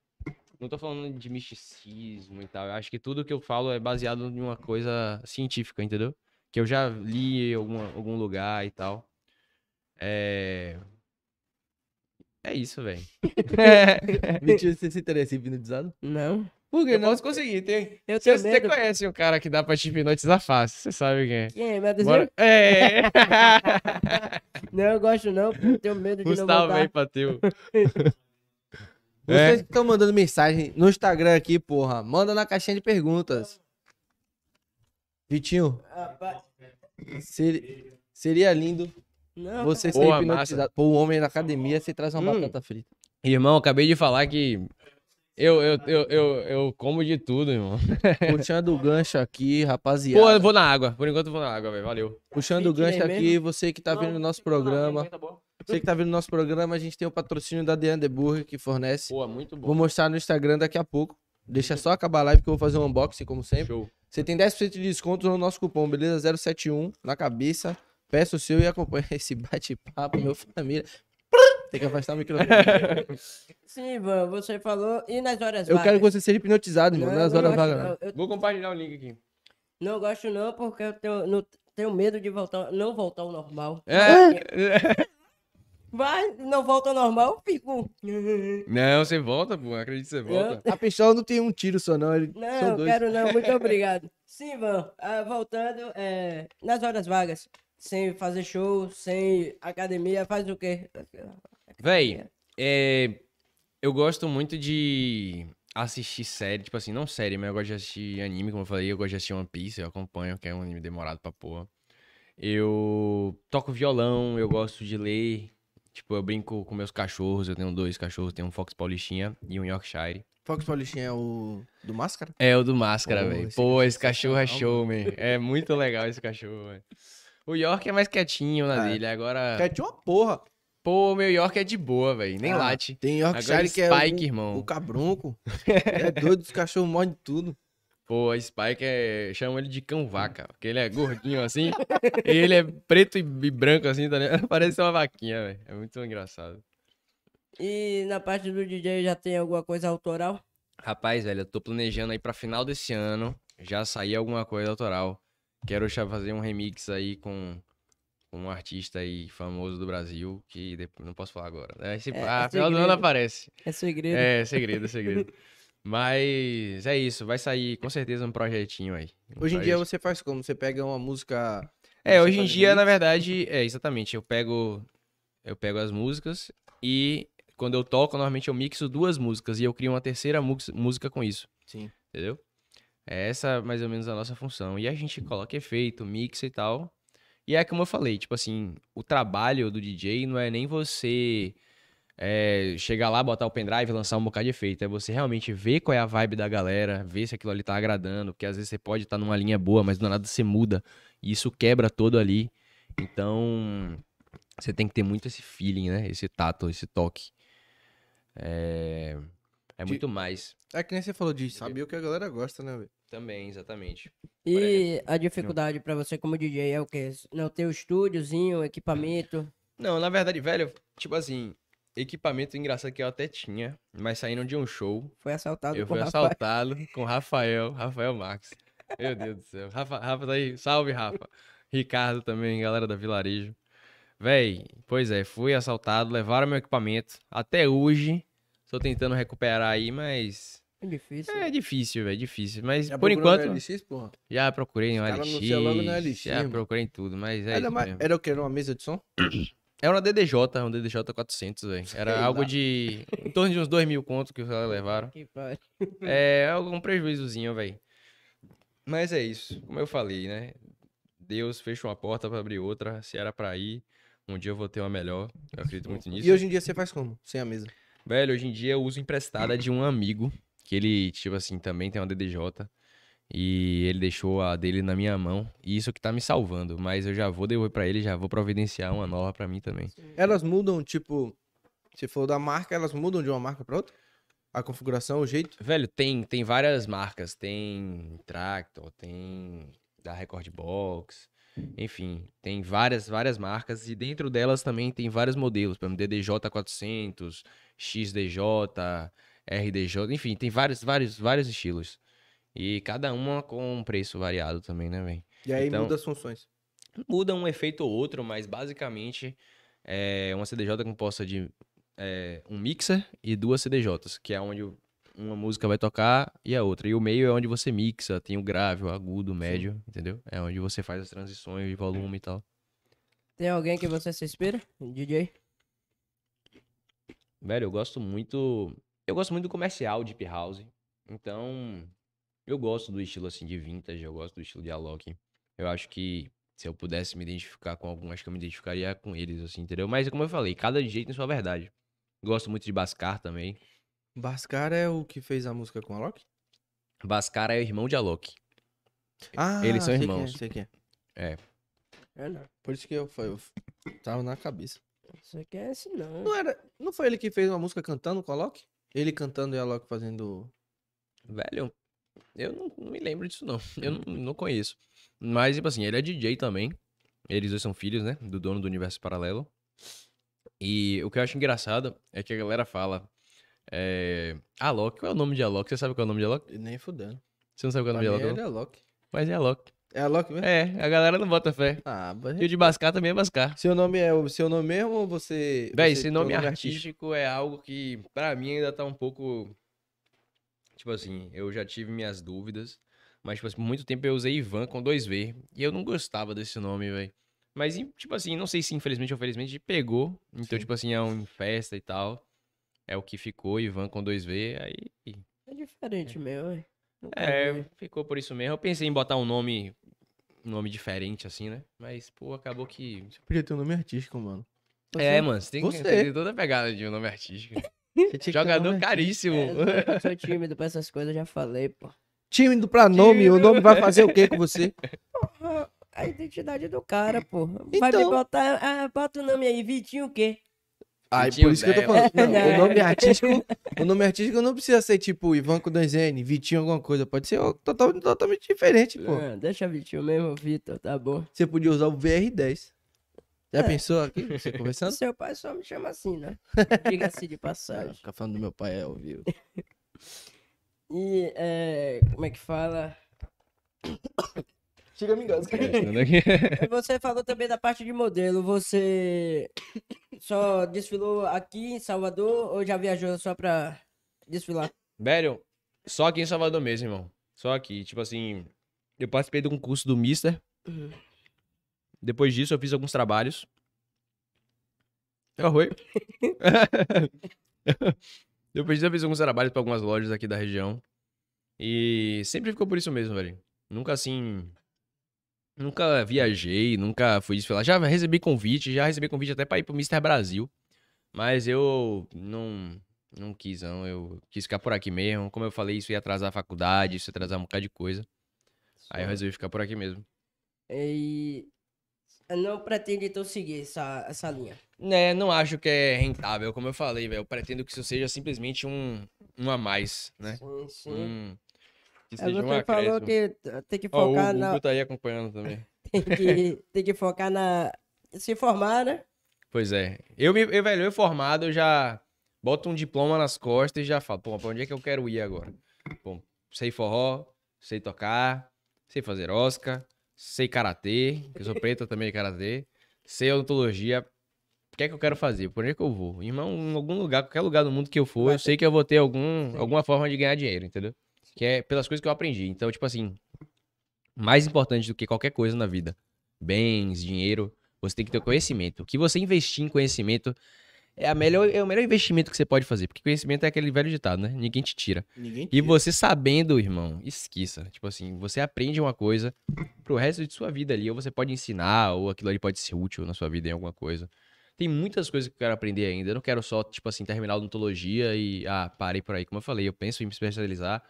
Não tô falando de misticismo e tal. Eu acho que tudo que eu falo é baseado em uma coisa científica, entendeu? Que eu já li em alguma, algum lugar e tal. É. É isso, velho. Mentira, você se interessa em hipnotizado? Não. Eu não? posso conseguir. Tem... Eu você, você conhece um cara que dá pra te hipnotizar fácil. Você sabe quem é. Quem é? Meu Bora... É. não, eu gosto não. Tenho medo de Gustavo não voltar. Gustavo, Pateu. É. Vocês que estão mandando mensagem no Instagram aqui, porra, manda na caixinha de perguntas. Vitinho, seria, seria lindo não, você ser hipnotizado. Pô, um homem na academia, você traz uma hum. batata frita. Irmão, acabei de falar que eu, eu, eu, eu, eu como de tudo, irmão. Puxando o gancho aqui, rapaziada. Pô, eu vou na água. Por enquanto eu vou na água, velho. Valeu. Puxando o gancho aqui, você que tá vendo o nosso programa. Você que tá vendo o nosso programa, a gente tem o patrocínio da The Underburger que fornece. Pô, muito bom. Vou mostrar no Instagram daqui a pouco. Deixa só acabar a live que eu vou fazer um unboxing, como sempre. Show. Você tem 10% de desconto no nosso cupom, beleza? 071 na cabeça. Peça o seu e acompanha esse bate-papo, meu família. Tem que afastar o microfone. Sim, Ivan, você falou. E nas horas Eu vagas? quero que você seja hipnotizado. Não, nas horas vagas. Eu... Vou compartilhar o link aqui. Não gosto não, porque eu tenho, não, tenho medo de voltar, não voltar ao normal. É. Vai, não volta ao normal, eu fico. Não, você volta, pô. Acredito que você volta. Eu... A pistola não tem um tiro só, não. Ele... Não, eu quero não. Muito obrigado. Sim, Ivan. Ah, voltando, é... nas horas vagas sem fazer show, sem academia, faz o quê? Véi, é, eu gosto muito de assistir série, tipo assim, não série, mas eu gosto de assistir anime, como eu falei, eu gosto de assistir One Piece, eu acompanho, que é um anime demorado pra porra. Eu toco violão, eu gosto de ler, tipo, eu brinco com meus cachorros, eu tenho dois cachorros, tenho um Fox Paulistinha e um Yorkshire. Fox Paulistinha é o do Máscara? É, o do Máscara, velho. Pô, esse cachorro é show, man. É muito legal esse cachorro, velho. O York é mais quietinho na é. dele, agora... Quietinho uma porra. Pô, o meu York é de boa, velho. Nem ah, late. Tem Yorkshire que é Spike, o, irmão. o cabrunco. é doido, os cachorros morrem de tudo. Pô, a Spike é. Chama ele de cão vaca. Porque ele é gordinho assim. e ele é preto e branco assim, tá ligado? Parece uma vaquinha, velho. É muito engraçado. E na parte do DJ já tem alguma coisa autoral? Rapaz, velho, eu tô planejando aí pra final desse ano já sair alguma coisa autoral. Quero já fazer um remix aí com, com um artista aí famoso do Brasil, que depois, não posso falar agora. Né? Esse, é, ah, é final do ano aparece. É segredo. É, segredo, é segredo. Mas é isso, vai sair com certeza um projetinho aí. Um hoje em dia você faz como? Você pega uma música. É, hoje em dia, na verdade, é exatamente. Eu pego, eu pego as músicas e quando eu toco, normalmente eu mixo duas músicas e eu crio uma terceira música com isso. Sim. Entendeu? É essa mais ou menos a nossa função. E a gente coloca efeito, mixa e tal. E é como eu falei, tipo assim, o trabalho do DJ não é nem você é, chegar lá, botar o pendrive lançar um bocado de efeito. É você realmente ver qual é a vibe da galera, ver se aquilo ali tá agradando. Porque às vezes você pode estar tá numa linha boa, mas do nada você muda. E isso quebra todo ali. Então, você tem que ter muito esse feeling, né? Esse tato, esse toque. É, é muito mais. É que nem você falou de saber o que a galera gosta, né, velho? Também, exatamente. E a dificuldade para você como DJ é o quê? Não ter o estúdiozinho, equipamento? Não, na verdade, velho, tipo assim, equipamento engraçado que eu até tinha, mas saindo de um show. Foi assaltado Eu fui Rafael. assaltado com Rafael, Rafael Max. Meu Deus do céu. Rafa, Rafa tá aí. Salve, Rafa. Ricardo também, galera da Vilarejo. Véi, pois é, fui assaltado, levaram meu equipamento. Até hoje, estou tentando recuperar aí, mas é difícil. É difícil, é difícil. Mas já por enquanto. LX, porra? Já procurei no LX. Logo LX já mano. procurei em tudo, mas é. Era, mais, era o que? Era uma mesa de som? Era uma DDJ, um DDJ 400, velho. Era Sei algo lá. de. em torno de uns 2 mil contos que os caras levaram. Que é, algum prejuízozinho, velho. Mas é isso. Como eu falei, né? Deus fecha uma porta para abrir outra. Se era para ir, um dia eu vou ter uma melhor. Eu acredito muito nisso. E hoje em dia você faz como? Sem a mesa? Velho, hoje em dia eu uso emprestada de um amigo que ele, tipo assim, também tem uma DDJ. E ele deixou a dele na minha mão. E isso que tá me salvando. Mas eu já vou devolver para ele, já vou providenciar uma nova para mim também. Elas mudam, tipo. Se for da marca, elas mudam de uma marca pra outra? A configuração, o jeito? Velho, tem, tem várias marcas. Tem Tractor, tem da Record Box. Enfim, tem várias, várias marcas. E dentro delas também tem vários modelos. Por exemplo, DDJ 400, XDJ, RDJ, enfim, tem vários, vários, vários estilos. E cada uma com um preço variado também, né, velho? E aí então, muda as funções. Muda um efeito ou outro, mas basicamente é uma CDJ composta de é, um mixer e duas CDJs, que é onde uma música vai tocar e a outra. E o meio é onde você mixa, tem o grave, o agudo, o médio, Sim. entendeu? É onde você faz as transições de volume e tal. Tem alguém que você se inspira? DJ? Velho, eu gosto muito Eu gosto muito do comercial, Deep House. Então, eu gosto do estilo assim de vintage, eu gosto do estilo de Alok. Eu acho que se eu pudesse me identificar com algum, acho que eu me identificaria com eles, assim, entendeu? Mas como eu falei, cada jeito tem sua verdade. Gosto muito de Bascar também. Bascar é o que fez a música com a Alok? Bascar é o irmão de Alok. Ah, Eles são sei irmãos. Quem é, sei quem é. É, não. Por isso que eu, foi, eu tava na cabeça. Você quer esse não. Não, era, não foi ele que fez uma música cantando com a Alok? Ele cantando e a Alok fazendo. Velho, eu não, não me lembro disso, não. Eu não, não conheço. Mas, tipo assim, ele é DJ também. Eles dois são filhos, né? Do dono do universo paralelo. E o que eu acho engraçado é que a galera fala. É... Alok, qual é o nome de Alok? Você sabe qual é o nome de Alok? Nem fudendo. Você não sabe qual é o Pra nome de mim Alok? é Alok. Mas é Alok. É Alok mesmo? É, a galera não bota fé. Ah, mas... E o de Bascar também é Bascar. Seu nome é o seu nome mesmo ou você. Véi, esse tem nome um artístico é algo que, pra mim, ainda tá um pouco. Tipo assim, eu já tive minhas dúvidas. Mas, tipo assim, por muito tempo eu usei Ivan com dois V. E eu não gostava desse nome, velho. Mas, tipo assim, não sei se infelizmente ou felizmente pegou. Então, Sim. tipo assim, é um festa e tal. É o que ficou, Ivan com dois V. Aí. É diferente meu, ué. Nunca É, vi. ficou por isso mesmo. Eu pensei em botar um nome. Um nome diferente, assim, né? Mas, pô, acabou que. Você podia ter um nome artístico, mano. É, mano, você tem que Você. ter toda a pegada de um nome artístico. Você que Jogador nome caríssimo. É, eu sou tímido pra essas coisas, já falei, pô. Tímido pra nome, o nome vai fazer o que com você? A identidade do cara, pô. Vai me Então. botar. Ah, bota o nome aí, Vitinho o quê? Aí, Vitinho por isso que eu tô falando. Não, o nome artístico, o nome artístico não precisa ser tipo Ivan com dois N, Vitinho alguma coisa. Pode ser total- totalmente diferente, pô. Ah, deixa Vitinho mesmo, Vitor, tá bom. Você podia usar o VR10. Já É. pensou aqui, você conversando? Seu pai só me chama assim, né? Diga-se de Ah, passagem. Ficar falando do meu pai é vivo. E, é, como é que fala? Chega me engano. Você falou também da parte de modelo. Você só desfilou aqui em Salvador ou já viajou só pra desfilar? Velho, só aqui em Salvador mesmo, irmão. Só aqui. Tipo assim, eu participei de um curso do Mister. Uhum. Depois disso, eu fiz alguns trabalhos. Arroi. Depois disso, eu fiz alguns trabalhos pra algumas lojas aqui da região. E sempre ficou por isso mesmo, velho. Nunca assim. Nunca viajei, nunca fui desfilar. Já recebi convite, já recebi convite até pra ir pro Mister Brasil. Mas eu não, não quis, não. Eu quis ficar por aqui mesmo. Como eu falei, isso ia atrasar a faculdade, isso ia atrasar um bocado de coisa. Aí eu resolvi ficar por aqui mesmo. E não pretende então seguir essa, essa linha. Né, não acho que é rentável, como eu falei, velho. Eu pretendo que isso seja simplesmente um, um a mais, né? Sim, sim. Um, que seja um você falou que tem que Ó, o focar Google na. tá aí acompanhando também. Tem que, tem que focar na. Se formar, né? Pois é. Eu, me, eu, velho, eu formado, eu já boto um diploma nas costas e já falo, pô, pra onde é que eu quero ir agora? Bom, sei forró, sei tocar, sei fazer Oscar, sei karatê, que eu sou preta também de karatê, sei odontologia. O que é que eu quero fazer? Por onde é que eu vou? Irmão, em algum lugar, qualquer lugar do mundo que eu for, Vai eu ter- sei que eu vou ter algum, Sim. alguma forma de ganhar dinheiro, entendeu? Que é pelas coisas que eu aprendi. Então, tipo assim, mais importante do que qualquer coisa na vida, bens, dinheiro, você tem que ter conhecimento. O que você investir em conhecimento é, a melhor, é o melhor investimento que você pode fazer. Porque conhecimento é aquele velho ditado, né? Ninguém te tira. Ninguém E tira. você sabendo, irmão, esqueça. Tipo assim, você aprende uma coisa pro resto de sua vida ali. Ou você pode ensinar, ou aquilo ali pode ser útil na sua vida em alguma coisa. Tem muitas coisas que eu quero aprender ainda. Eu não quero só, tipo assim, terminar a odontologia e, ah, parei por aí. Como eu falei, eu penso em me especializar.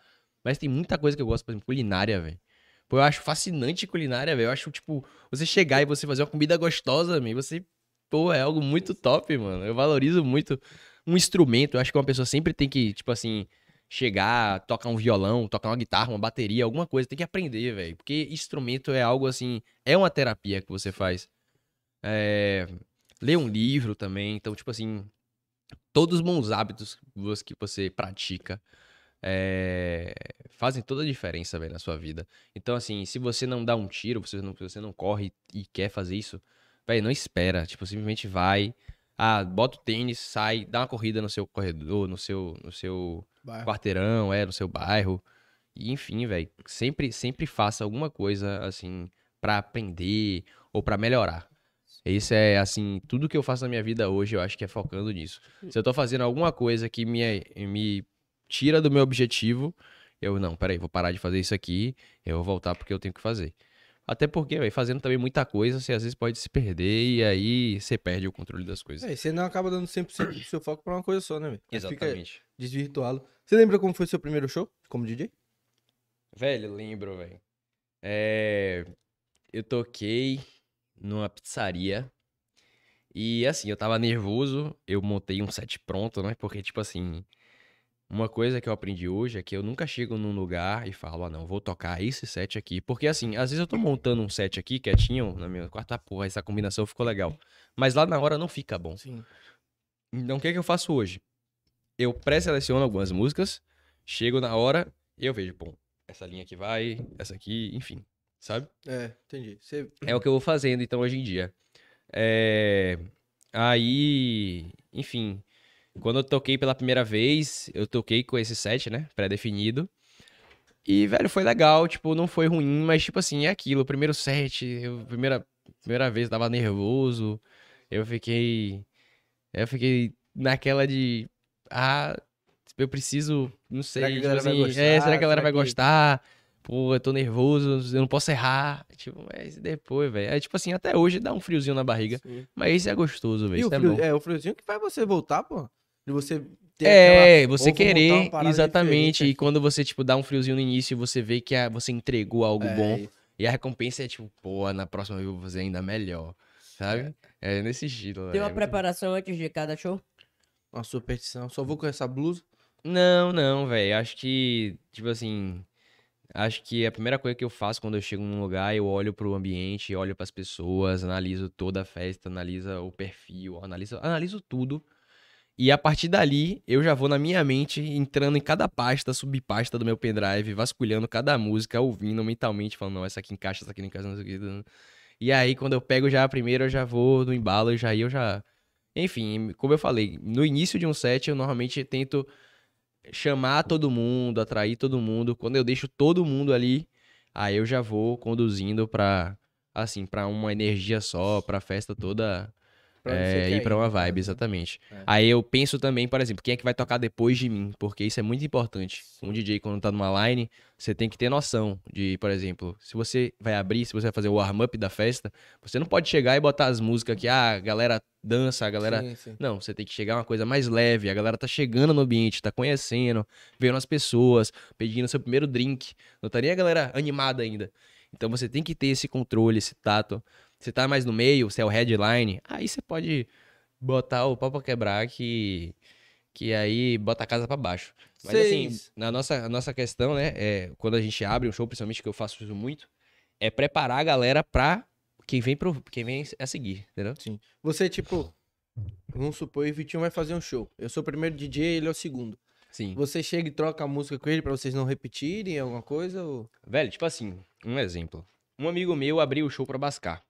Mas tem muita coisa que eu gosto, por exemplo, culinária, velho. Pô, eu acho fascinante culinária, velho. Eu acho, tipo, você chegar e você fazer uma comida gostosa, meu, você, pô, é algo muito top, mano. Eu valorizo muito um instrumento. Eu acho que uma pessoa sempre tem que, tipo assim, chegar, tocar um violão, tocar uma guitarra, uma bateria, alguma coisa. Tem que aprender, velho. Porque instrumento é algo assim, é uma terapia que você faz. É, ler um livro também. Então, tipo assim, todos os bons hábitos que você- que você pratica é, fazem toda a diferença, velho, na sua vida. Então, assim, se você não dá um tiro, você não, se você não corre e quer fazer isso, velho, não espera. Tipo, simplesmente vai. Ah, bota o tênis, sai, dá uma corrida no seu corredor, no seu, no seu Bairro. quarteirão, é, no seu bairro. E, enfim, velho, sempre, sempre faça alguma coisa, assim, pra aprender ou pra melhorar. Isso é, assim, tudo que eu faço na minha vida hoje, eu acho que é focando nisso. Se eu tô fazendo alguma coisa que me, me tira do meu objetivo, eu, não, peraí, vou parar de fazer isso aqui, eu vou voltar porque eu tenho que fazer. Até porque, véio, fazendo também muita coisa, você às vezes pode se perder e aí você perde o controle das coisas. É, e você não acaba dando 100% do seu foco pra uma coisa só, né, velho? Exatamente. Fica desvirtuado. Você lembra como foi seu primeiro show como DJ? Velho, lembro, velho. É... Eu toquei numa pizzaria. E assim, eu tava nervoso, eu montei um set pronto, né? Porque, tipo assim, uma coisa que eu aprendi hoje é que eu nunca chego num lugar e falo, ah, não, vou tocar esse set aqui. Porque, assim, às vezes eu tô montando um set aqui, quietinho, na minha quarta porra, essa combinação ficou legal. Mas lá na hora não fica bom. Sim. Então, o que, é que eu faço hoje? Eu pré-seleciono algumas músicas, chego na hora e eu vejo, pô, essa linha aqui vai, essa aqui, enfim, sabe? É, entendi. Você... É o que eu vou fazendo, então, hoje em dia. É... Aí, enfim, quando eu toquei pela primeira vez, eu toquei com esse set, né, pré-definido. E, velho, foi legal, tipo, não foi ruim, mas, tipo assim, é aquilo, o primeiro set, eu, primeira, primeira vez, tava nervoso, eu fiquei, eu fiquei naquela de, ah, eu preciso, não sei, Será que a tipo galera vai assim, gostar? é, será que a galera vai que- gostar? Pô, eu tô nervoso, eu não posso errar. Tipo, mas depois, velho. É tipo assim, até hoje dá um friozinho na barriga. Sim. Mas isso é gostoso, velho. É frio, é, o friozinho que faz você voltar, pô. De você ter É, aquela- você querer, exatamente. diferente E quando você, tipo, dá um friozinho no início e você vê que a- você entregou algo É, bom. E a recompensa é tipo, pô, na próxima eu vou fazer ainda melhor. Sabe? É, nesse estilo. Tem é uma muito preparação antes de cada show? Uma superstição. Só vou com essa blusa. Não, não, velho. Acho que, tipo assim. Acho que a primeira coisa que eu faço quando eu chego num lugar, eu olho pro ambiente, olho pras pessoas, analiso toda a festa, analiso o perfil, analiso, analiso tudo. E a partir dali, eu já vou na minha mente, entrando em cada pasta, subpasta do meu pendrive, vasculhando cada música, ouvindo mentalmente, falando, não, essa aqui encaixa, essa aqui não encaixa, não sei o. E aí, quando eu pego já a primeira, eu já vou no embalo, já aí eu já. Enfim, como eu falei, no início de um set, eu normalmente tento chamar todo mundo, atrair todo mundo. Quando eu deixo todo mundo ali, aí eu já vou conduzindo pra, assim, pra uma energia só, pra festa toda Pra é, ir ir, uma no vibe, né? exatamente. É. Aí eu penso também, por exemplo, quem é que vai tocar depois de mim, porque isso é muito importante. Um DJ, quando tá numa line, você tem que ter noção de, por exemplo, se você vai abrir, se você vai fazer o warm-up da festa, você não pode chegar e botar as músicas que, ah, a galera dança, a galera Sim, sim. não, você tem que chegar uma coisa mais leve. A galera tá chegando no ambiente, tá conhecendo, vendo as pessoas, pedindo seu primeiro drink. Não tá nem a galera animada ainda. Então você tem que ter esse controle, esse tato. Você tá mais no meio, você é o headline, aí você pode botar o pau pra quebrar que, que aí bota a casa pra baixo. Mas assim, Vocês- na nossa, nossa questão, né, é, quando a gente abre um show, principalmente que eu faço isso muito, é preparar a galera pra quem vem, pro, quem vem a seguir, entendeu? Sim. Você, tipo, vamos supor, o Vitinho vai fazer um show. Eu sou o primeiro DJ, ele é o segundo. Sim. Você chega e troca a música com ele pra vocês não repetirem alguma coisa? Ou... Velho, tipo assim, um exemplo. Um amigo meu abriu o show pra Bascar.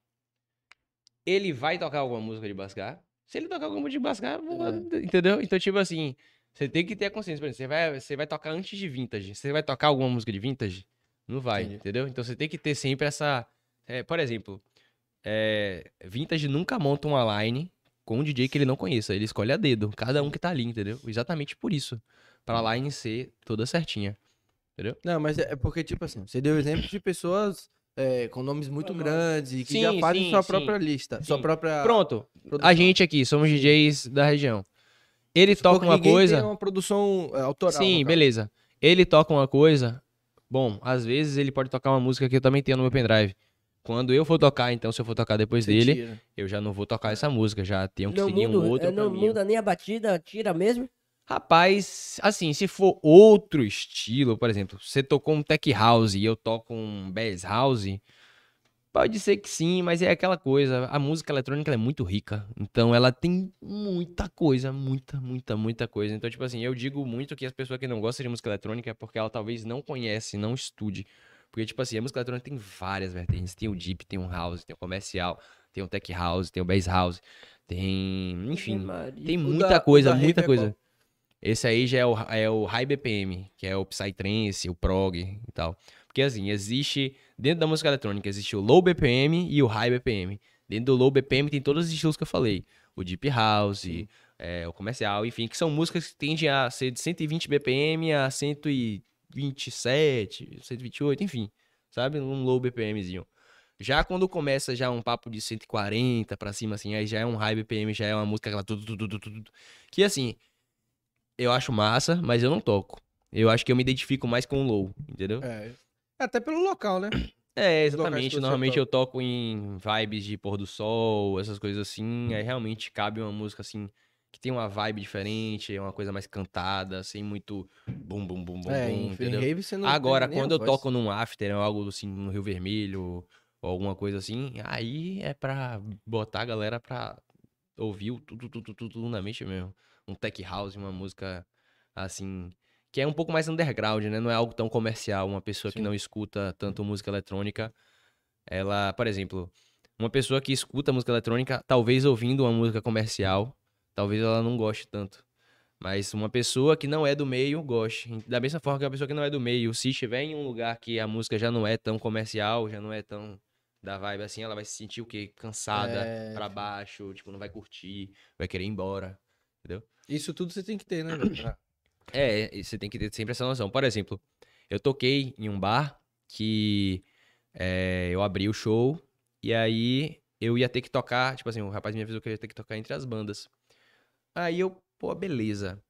Ele vai tocar alguma música de Bascar? Se ele tocar alguma música de Bascar, vou- entendeu? Então, tipo assim, você tem que ter a consciência. Por exemplo, você vai, você vai tocar antes de Vintage. Você vai tocar alguma música de Vintage? Não vai, Entendi. entendeu? Então você tem que ter sempre essa. é, por exemplo, é, Vintage nunca monta uma line com um DJ que ele não conheça. Ele escolhe a dedo, cada um que tá ali, entendeu? Exatamente por isso. Pra line ser toda certinha. Não, mas é é porque, tipo assim, você deu exemplo de pessoas é, com nomes muito grandes e que Sim, já fazem sim, sua sim. própria lista, sua própria Pronto, produção. A gente aqui, somos DJs da região. Ele toca uma coisa. Tem uma produção é, autoral. Sim, beleza. Ele toca uma coisa. Bom, às vezes ele pode tocar uma música que eu também tenho no meu pendrive. Quando eu for tocar, então, se eu for tocar depois Você dele, tira. eu já não vou tocar essa música, já tenho que Não, seguir muda, um outro é, não caminho. muda nem a batida, tira mesmo? Rapaz, assim, se for outro estilo, por exemplo, você tocou um tech house e eu toco um bass house, pode ser que sim, mas é aquela coisa, a música eletrônica é muito rica, então ela tem muita coisa, muita, muita, muita coisa. Então, tipo assim, eu digo muito que as pessoas que não gostam de música eletrônica é porque ela talvez não conhece, não estude. Porque, tipo assim, a música eletrônica tem várias vertentes. Tem o deep, tem o house, tem o comercial, tem o tech house, tem o bass house, tem... Enfim, tem muita coisa, muita é coisa. Esse aí já é o, é o High BPM, que é o Psytrance, o Prog e tal. Porque assim, existe, dentro da música eletrônica, existe o Low BPM e o High BPM. Dentro do low BPM tem todos os estilos que eu falei. O deep house, é, o comercial, enfim, que são músicas que tendem a ser de 120 BPM a 127, 128, enfim, sabe? Um low BPMzinho. Já quando começa já um papo de 140 pra cima, assim, aí já é um high BPM, já é uma música aquela tudo, tudo, tudo, tudo. Que assim, eu acho massa, mas eu não toco. Eu acho que eu me identifico mais com o low, entendeu? É. Até pelo local, né? É, exatamente. Normalmente eu toco em vibes de pôr do sol, essas coisas assim. Aí realmente cabe uma música assim que tem uma vibe diferente, é uma coisa mais cantada, sem muito bum bum bum bum é, bum, entendeu? rave você não Agora, quando eu voz. toco num after algo assim, no Rio Vermelho ou alguma coisa assim, aí é pra botar a galera pra ouvir o tudo, tudo, tudo, tudo na mente mesmo. Um tech house, uma música assim, que é um pouco mais underground, né? Não é algo tão comercial. Uma pessoa que Sim. não escuta tanto música eletrônica, ela, por exemplo, uma pessoa que escuta música eletrônica, talvez ouvindo uma música comercial, talvez ela não goste tanto. Mas uma pessoa que não é do meio goste. Da mesma forma que uma pessoa que não é do meio, se estiver em um lugar que a música já não é tão comercial, já não é tão da vibe assim, ela vai se sentir o quê? Cansada, É, pra baixo, tipo, não vai curtir, vai querer ir embora. Isso tudo você tem que ter, né? É, você tem que ter sempre essa noção. Por exemplo, eu toquei em um bar que é, eu abri o show e aí eu ia ter que tocar, tipo assim, o rapaz me avisou que eu ia ter que tocar entre as bandas. Aí eu, pô, beleza.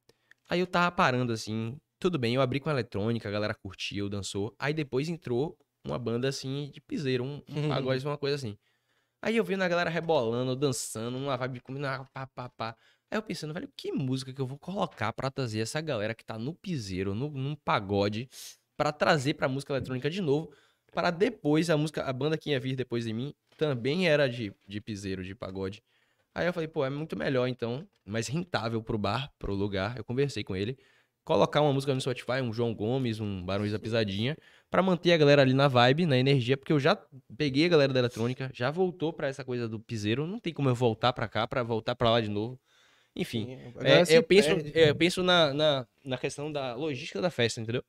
Aí eu tava parando assim, tudo bem, eu abri com a eletrônica, a galera curtiu, dançou. Aí depois entrou uma banda assim de piseiro, um, um pagode, uma coisa assim. Aí eu vendo a galera rebolando, dançando, uma vibe comigo, pá, pá, pá. Aí eu pensando, velho, que música que eu vou colocar pra trazer essa galera que tá no piseiro, no, num pagode, pra trazer pra música eletrônica de novo, para depois a música, a banda que ia vir depois de mim também era de, de piseiro, de pagode. Aí eu falei, pô, é muito melhor então, mais rentável pro bar, pro lugar. Eu conversei com ele, colocar uma música no Spotify, um João Gomes, um Barões da Pisadinha, pra manter a galera ali na vibe, na energia, porque eu já peguei a galera da eletrônica, já voltou pra essa coisa do piseiro, não tem como eu voltar pra cá, pra voltar pra lá de novo. Enfim, é, eu, penso, perde. é, eu penso na, na, na questão da logística da festa, entendeu?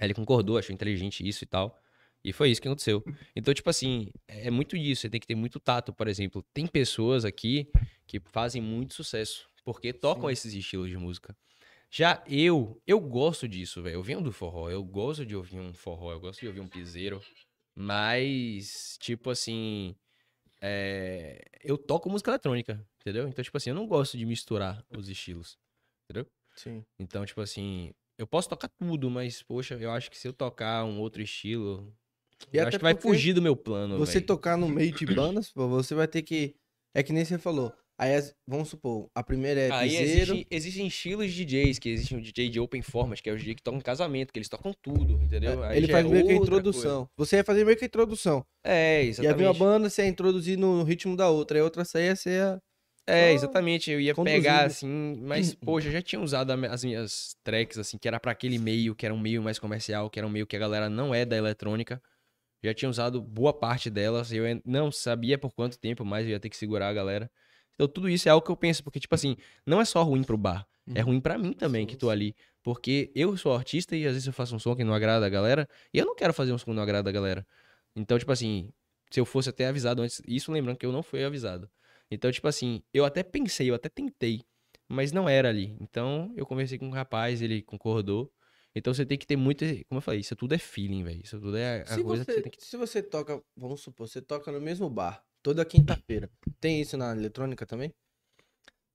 Ele concordou, achou inteligente isso e tal. E foi isso que aconteceu. Então, tipo assim, é muito disso. Você tem que ter muito tato, por exemplo. Tem pessoas aqui que fazem muito sucesso porque tocam Sim. esses estilos de música. Já eu, eu gosto disso, velho. Eu venho do forró, eu gosto de ouvir um forró, eu gosto de ouvir um piseiro. Mas, tipo assim, é, eu toco música eletrônica, entendeu? Então, tipo assim, eu não gosto de misturar os estilos. Sim. Então, tipo assim, eu posso tocar tudo, mas, poxa, eu acho que se eu tocar um outro estilo, E eu acho que vai fugir do meu plano, Você velho. tocar no meio de bandas, pô, você vai ter que. É que nem você falou. Aí, vamos supor, a primeira é Aí existe- existem estilos de DJs, que existe um DJ de open format, que é o DJ que toca em casamento, que eles tocam tudo, entendeu? Aí É, Ele já faz é meio que a introdução. Você ia fazer meio que a introdução. coisa. É, E exatamente. havia uma banda, você ia introduzir no ritmo da outra. Aí a outra saía, você ia. É, Só exatamente. Eu ia conduzido. pegar assim, mas, poxa, eu já tinha usado as minhas tracks, assim, que era pra aquele meio, que era um meio mais comercial, que era um meio que a galera não é da eletrônica. Já tinha usado boa parte delas. Eu não sabia por quanto tempo mais eu ia ter que segurar a galera. Então, tudo isso é algo que eu penso, porque, tipo assim, não é só ruim pro bar, é Uhum. ruim pra mim também, que tô ali. Porque eu sou artista e às vezes eu faço um som que não agrada a galera, e eu não quero fazer um som que não agrada a galera. Então, tipo assim, se eu fosse até avisado antes, isso lembrando que eu não fui avisado. Então, tipo assim, eu até pensei, eu até tentei, mas não era ali. Então, eu conversei com um rapaz, ele concordou. Então, você tem que ter muito, como eu falei, isso tudo é feeling, velho. Isso tudo é a Se coisa que você você, tem que se você toca, vamos supor, você toca no mesmo bar, toda quinta-feira. Tem isso na eletrônica também?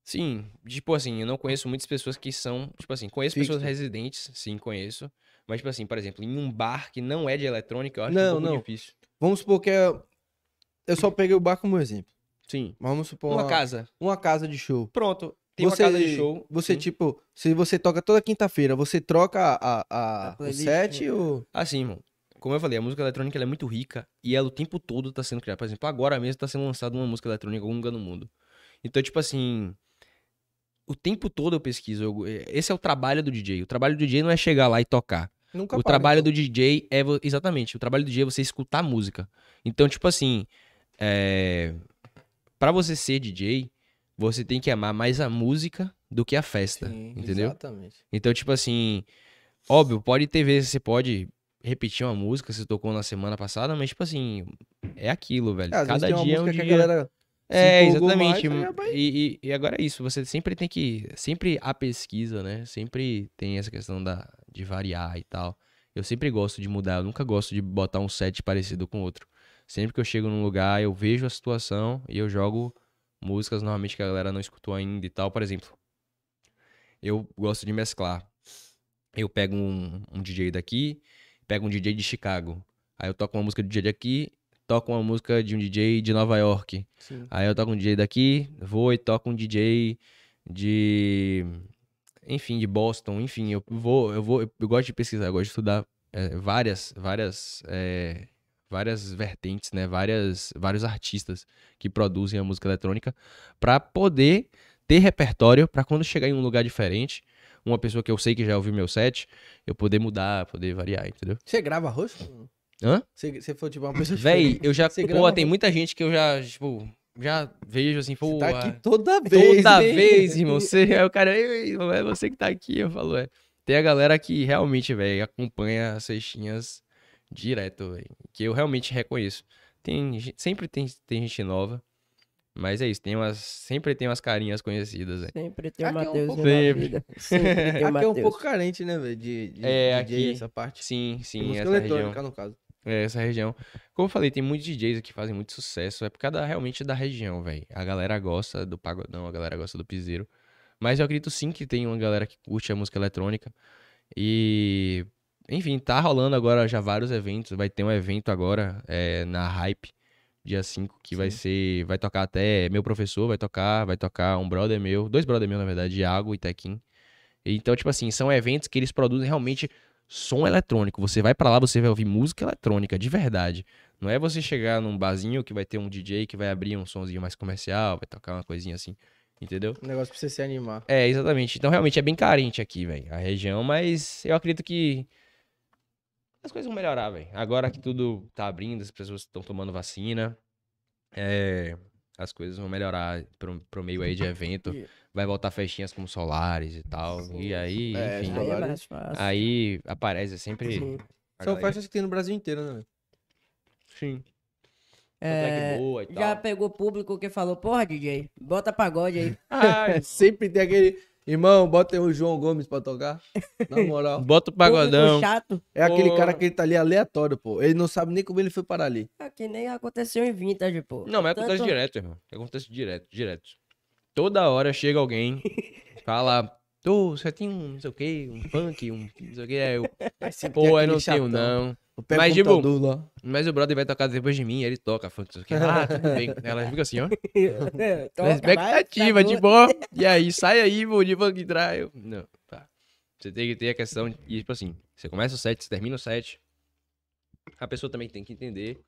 Sim, tipo assim, eu não conheço muitas pessoas que são, tipo assim, conheço Fixo. pessoas residentes, sim, conheço. Mas, tipo assim, por exemplo, em um bar que não é de eletrônica, eu acho Não, um pouco não. difícil. Vamos supor que é. Eu só peguei o bar como exemplo. Sim. Vamos supor Uma uma, casa. uma casa de show. Pronto. Tem uma casa de show. Você, sim. tipo, se você toca toda quinta-feira, você troca a, a, A o set né? ou. Assim, irmão. Como eu falei, a música eletrônica ela é muito rica e ela o tempo todo tá sendo criada. Por exemplo, agora mesmo tá sendo lançada uma música eletrônica em algum lugar no mundo. Então, tipo assim. O tempo todo eu pesquiso. eu- esse é o trabalho do DJ. O trabalho do DJ não é chegar lá e tocar. Nunca o para, trabalho então. do DJ é. Exatamente. O trabalho do DJ é você escutar a música. Então, tipo assim. É... Pra você ser DJ, você tem que amar mais a música do que a festa. Sim, entendeu? Exatamente. Então, tipo assim, óbvio, pode ter vezes, você pode repetir uma música que você tocou na semana passada, mas, tipo assim, é aquilo, velho. É, Cada dia é um dia. que a galera É, exatamente. mais, e, e, e agora é isso, você sempre tem que. Sempre a pesquisa, né? Sempre tem essa questão da, de variar e tal. Eu sempre gosto de mudar, eu nunca gosto de botar um set parecido com outro. Sempre que eu chego num lugar, eu vejo a situação e eu jogo músicas normalmente que a galera não escutou ainda e tal. Por exemplo, eu gosto de mesclar. Eu pego um, um DJ daqui, pego um DJ de Chicago. Aí eu toco uma música de DJ daqui, toco uma música de um DJ de Nova York. Sim. Aí eu toco um DJ daqui, vou e toco um DJ de. Enfim, de Boston, enfim, eu vou, eu vou, eu gosto de pesquisar, eu gosto de estudar é, várias, várias, é, várias vertentes, né? Várias, vários artistas que produzem a música eletrônica pra poder ter repertório pra quando chegar em um lugar diferente, uma pessoa que eu sei que já ouviu meu set, eu poder mudar, poder variar, entendeu? Você grava rosto? Hã? Você, você foi tipo uma pessoa Véi, eu já, Você pô, grava tem muita gente que eu já, tipo, já vejo assim, pô, Você tá ah, aqui toda vez. Toda hein? vez, irmão. Você, aí o cara, "Ei, irmão, é você que tá aqui. Eu falo, é. Tem a galera que realmente, velho, acompanha as cestinhas direto, velho. Que eu realmente reconheço. Tem, sempre tem, tem gente nova. Mas é isso, tem umas, sempre tem umas carinhas conhecidas, velho. Sempre tem o Aqui é um Matheus pouco- na Sempre. tem Aqui é um Matheus. pouco carente, né, velho? De, de É, DJ, aqui- essa parte. Sim, De sim, essa eletrônica, região. no caso. É, essa região. Como eu falei, tem muitos DJs que fazem muito sucesso. É por causa da- realmente da região, velho. A galera gosta do pagodão, a galera gosta do piseiro. Mas eu acredito sim que tem uma galera que curte a música eletrônica. E, enfim, tá rolando agora já vários eventos. Vai ter um evento agora é, na Hype, dia 5, que vai ser. Vai tocar até. Meu professor vai tocar, vai tocar um brother meu, dois brother meu, na verdade, Iago e Tequim. Então, tipo assim, são eventos que eles produzem realmente som eletrônico. Você vai pra lá, você vai ouvir música eletrônica, de verdade. Não é você chegar num barzinho que vai ter um DJ que vai abrir um sonzinho mais comercial, vai tocar uma coisinha assim, entendeu? Um negócio pra você se animar. É, exatamente. Então, realmente é bem carente aqui, velho, a região, mas eu acredito que as coisas vão melhorar, velho. Agora que tudo tá abrindo, as pessoas estão tomando vacina, é, as coisas vão melhorar pro, pro meio aí de evento. Vai voltar festinhas como solares e tal. E aí, É, enfim. Aí é Agora- mais fácil. Aí aparece sempre. Sim. São galera. festas que tem no Brasil inteiro, né, velho? Sim. É, e já pegou público que falou, porra, DJ, bota pagode aí. Ai, Sempre tem aquele. Irmão, bota aí o João Gomes pra tocar. Na moral. Bota o pagodão. Chato. É aquele Pô. cara que ele tá ali aleatório, pô. Ele não sabe nem como ele foi parar ali. É que nem aconteceu em Vintage, pô. Não, mas acontece Tanto- direto, irmão. Acontece direto, direto. Toda hora chega alguém, fala, Tô, você tem um não sei o que, um funk, um não sei o que. Aí eu, pô, eu não tenho não. Mas, Mas, tipo... tipo, Mas o brother vai tocar depois de mim, aí ele toca funk, não sei o que. Ah, tudo bem. Ela fica assim, ó. Na vai, expectativa, acabou. tipo, ó. E aí, sai aí, vou de funk drive. Eu, Não, tá. Você tem que ter a questão, de, tipo assim, você começa o set, você termina o set. A pessoa também tem que entender.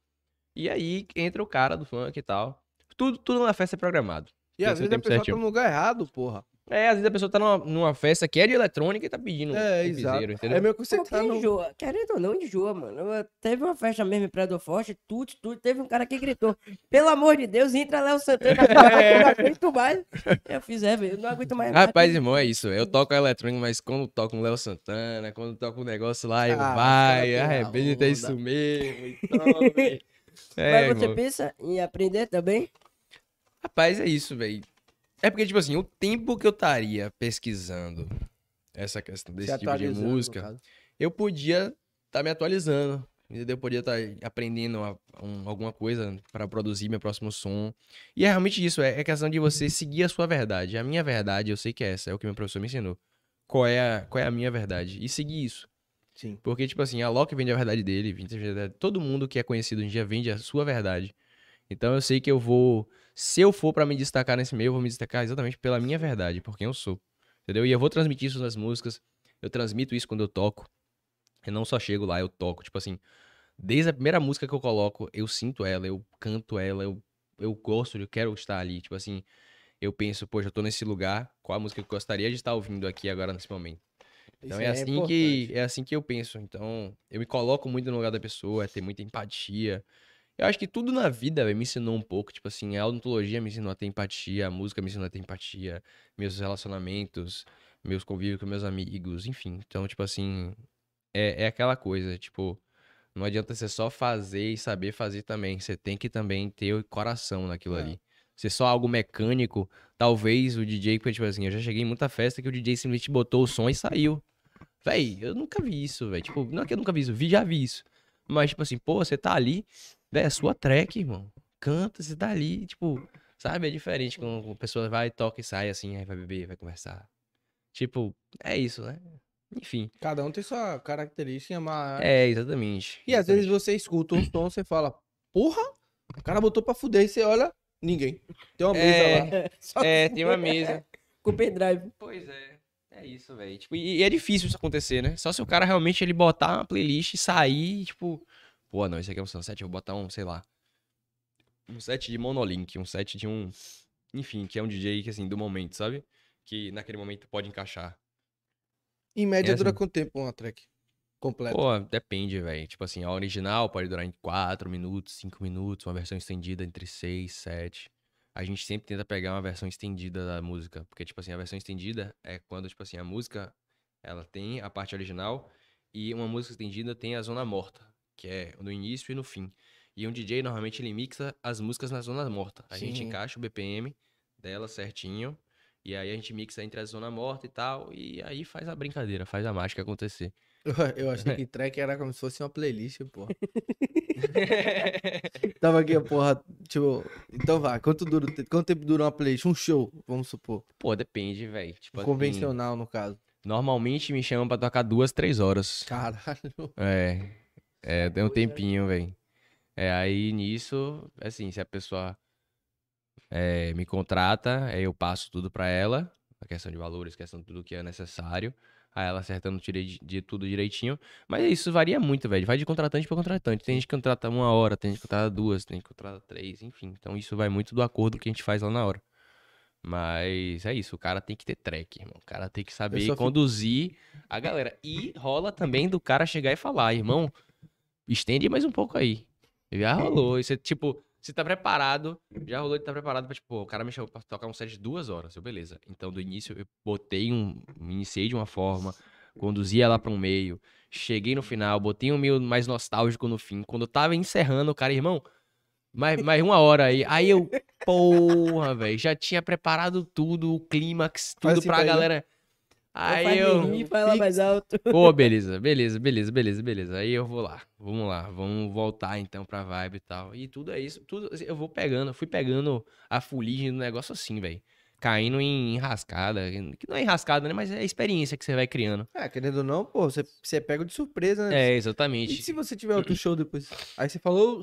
E aí entra o cara do funk e tal. Tudo, tudo na festa é programado. E às vezes a pessoa certinho. tá no lugar errado, porra. É, às vezes a pessoa tá numa, numa festa que é de eletrônica e tá pedindo É, um exato. piseiro, entendeu? É meio que você Porque tá no... enjoa. Querendo ou não, enjoa, mano. Eu- Teve uma festa mesmo em Praia do Forte, tudo, tudo. Teve um cara que gritou: pelo amor de Deus, entra Léo Santana, que eu não aguento mais. Eu fiz, é, velho, eu não aguento mais. nada. Rapaz, irmão, é isso. Eu toco eletrônico, mas quando toco um Léo Santana, quando toco um negócio lá, eu Ah, vai, arrebenta onda. isso mesmo. e tal, velho. é, Mas você irmão. pensa em aprender também? Rapaz, é isso, velho. É porque, tipo assim, o tempo que eu estaria pesquisando essa questão se desse tipo de música, eu podia estar me atualizando. Entendeu? Eu podia estar aprendendo a- um- alguma coisa para produzir meu próximo som. E é realmente isso, é, é questão de você seguir a sua verdade. A minha verdade, eu sei que é essa, é o que meu professor me ensinou. Qual é a, qual é a minha verdade? E seguir isso. Sim. Porque, tipo assim, a Loki vende a verdade dele, vende a verdade. Todo mundo que é conhecido hoje em dia vende a sua verdade. Então eu sei que eu vou. Se eu for pra me destacar nesse meio, eu vou me destacar exatamente pela minha verdade, por quem eu sou. Entendeu? E eu vou transmitir isso nas músicas. Eu transmito isso quando eu toco. Eu não só chego lá, eu toco. Tipo assim, desde a primeira música que eu coloco, eu sinto ela, eu canto ela, eu, eu gosto, eu quero estar ali. Tipo assim, eu penso, poxa, eu tô nesse lugar, qual a música que eu gostaria de estar ouvindo aqui agora nesse momento? Então Isso é, assim que é assim que eu penso. Então, eu me coloco muito no lugar da pessoa, é ter muita empatia. Eu acho que tudo na vida véio, me ensinou um pouco, tipo assim, a odontologia me ensinou a ter empatia, a música me ensinou a ter empatia, meus relacionamentos, meus convívios com meus amigos, enfim. Então, tipo assim, é, é aquela coisa, tipo, Não adianta você só fazer e saber fazer também. Você tem que também ter o coração naquilo É. ali. Se é só algo mecânico, talvez o DJ, porque, tipo assim, eu já cheguei em muita festa que o DJ simplesmente botou o som e saiu. Véi, eu nunca vi isso, velho. Tipo, não é que eu nunca vi isso, vi, já vi isso. Mas, tipo assim, pô, você tá ali, véi, é sua track, irmão. Canta, você tá ali, tipo, sabe? É diferente quando a pessoa vai, toca e sai assim, aí vai beber, vai conversar. Tipo, é isso, né? Enfim. Cada um tem sua característica, mas. É, exatamente. E às vezes você escuta um som, você fala, porra, o cara botou pra fuder, e você olha, ninguém. Tem uma mesa É. lá. Só É, tem uma mesa. com pendrive. Pois é. É isso, velho. Tipo, e, e é difícil isso acontecer, né? Só se o cara realmente ele botar uma playlist e sair, e, tipo, pô, não, esse aqui é um sunset, eu vou botar um, sei lá, um set de monolink, um set de um, enfim, que é um DJ que assim do momento, sabe? Que naquele momento pode encaixar. Em média, É dura assim. quanto tempo uma track completa? Pô, depende, velho. Tipo assim, a original pode durar em 4 minutos, 5 minutos, uma versão estendida entre 6, 7. A gente sempre tenta pegar uma versão estendida da música, porque tipo assim, a versão estendida é quando tipo assim, a música ela tem a parte original e uma música estendida tem a zona morta, que é no início e no fim. E um DJ normalmente ele mixa as músicas na zona morta. A gente Sim. encaixa o BPM dela certinho e aí a gente mixa entre a zona morta e tal e aí faz a brincadeira, faz a mágica acontecer. Eu, achei que track era como se fosse uma playlist, porra. Tava aqui, porra, tipo, então vai, quanto, dura, quanto tempo dura uma playlist? Um show, vamos supor. Pô, depende, velho. Tipo, assim, Convencional, no caso. normalmente me chamam pra tocar duas, três horas. Caralho. É. É, tem um tempinho, velho. É, aí nisso, assim, se a pessoa é, me contrata, aí eu passo tudo pra ela, a questão de valores, questão de tudo que é necessário. Aí ela acertando direi- de tudo direitinho. Mas isso varia muito, velho. Vai de contratante pra contratante. Tem gente que contrata uma hora, tem gente que contrata duas, tem gente que contrata três, enfim. Então isso vai muito do acordo que a gente faz lá na hora. Mas é isso, o cara tem que ter track, irmão. O cara tem que saber só fico- conduzir a galera. E rola também do cara chegar e falar, irmão, estende mais um pouco aí. Já rolou. E você, tipo, você tá preparado, já rolou de estar preparado pra, tipo, o cara me chamou pra tocar um set de duas horas. Eu, beleza. Então, do início, eu botei um. Iniciei de uma forma, conduzi ela pra um meio, cheguei no final, botei um meio mais nostálgico no fim. Quando eu tava encerrando, o cara, irmão, mais, mais uma hora aí. Aí eu, porra, velho, já tinha preparado tudo, o clímax, Faz tudo assim pra ele. galera. Aí eu. Me fala mais alto. Pô, beleza, beleza, beleza, beleza, beleza. Aí eu vou lá, vamos lá, vamos voltar então pra vibe e tal. E tudo é isso, tudo assim, eu vou pegando, eu fui pegando a fuligem do negócio assim, velho. Caindo em enrascada, que não é enrascada, né? Mas é a experiência que você vai criando. É, querendo ou não, pô, você, você é pego de surpresa, né? É, E exatamente. se você tiver outro show depois? Aí você falou,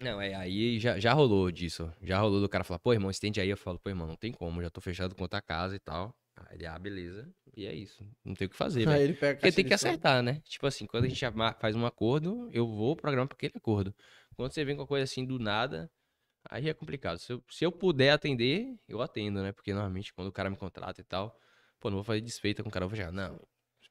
Não, é, aí já, já rolou disso. Já rolou do cara falar, pô, irmão, estende aí. Eu falo, pô, irmão, não tem como, já tô fechado com outra casa e tal. Aí ele, ah, beleza. E é isso. Não tem o que fazer, aí ele pega Porque tem que acertar, né? Tipo assim, quando a gente faz um acordo, eu vou programar pra aquele acordo. Quando você vem com uma coisa assim do nada, aí é complicado. Se eu, se eu puder atender, eu atendo, né? Porque normalmente quando o cara me contrata e tal, pô, não vou fazer desfeita com o cara, eu vou chegar, não,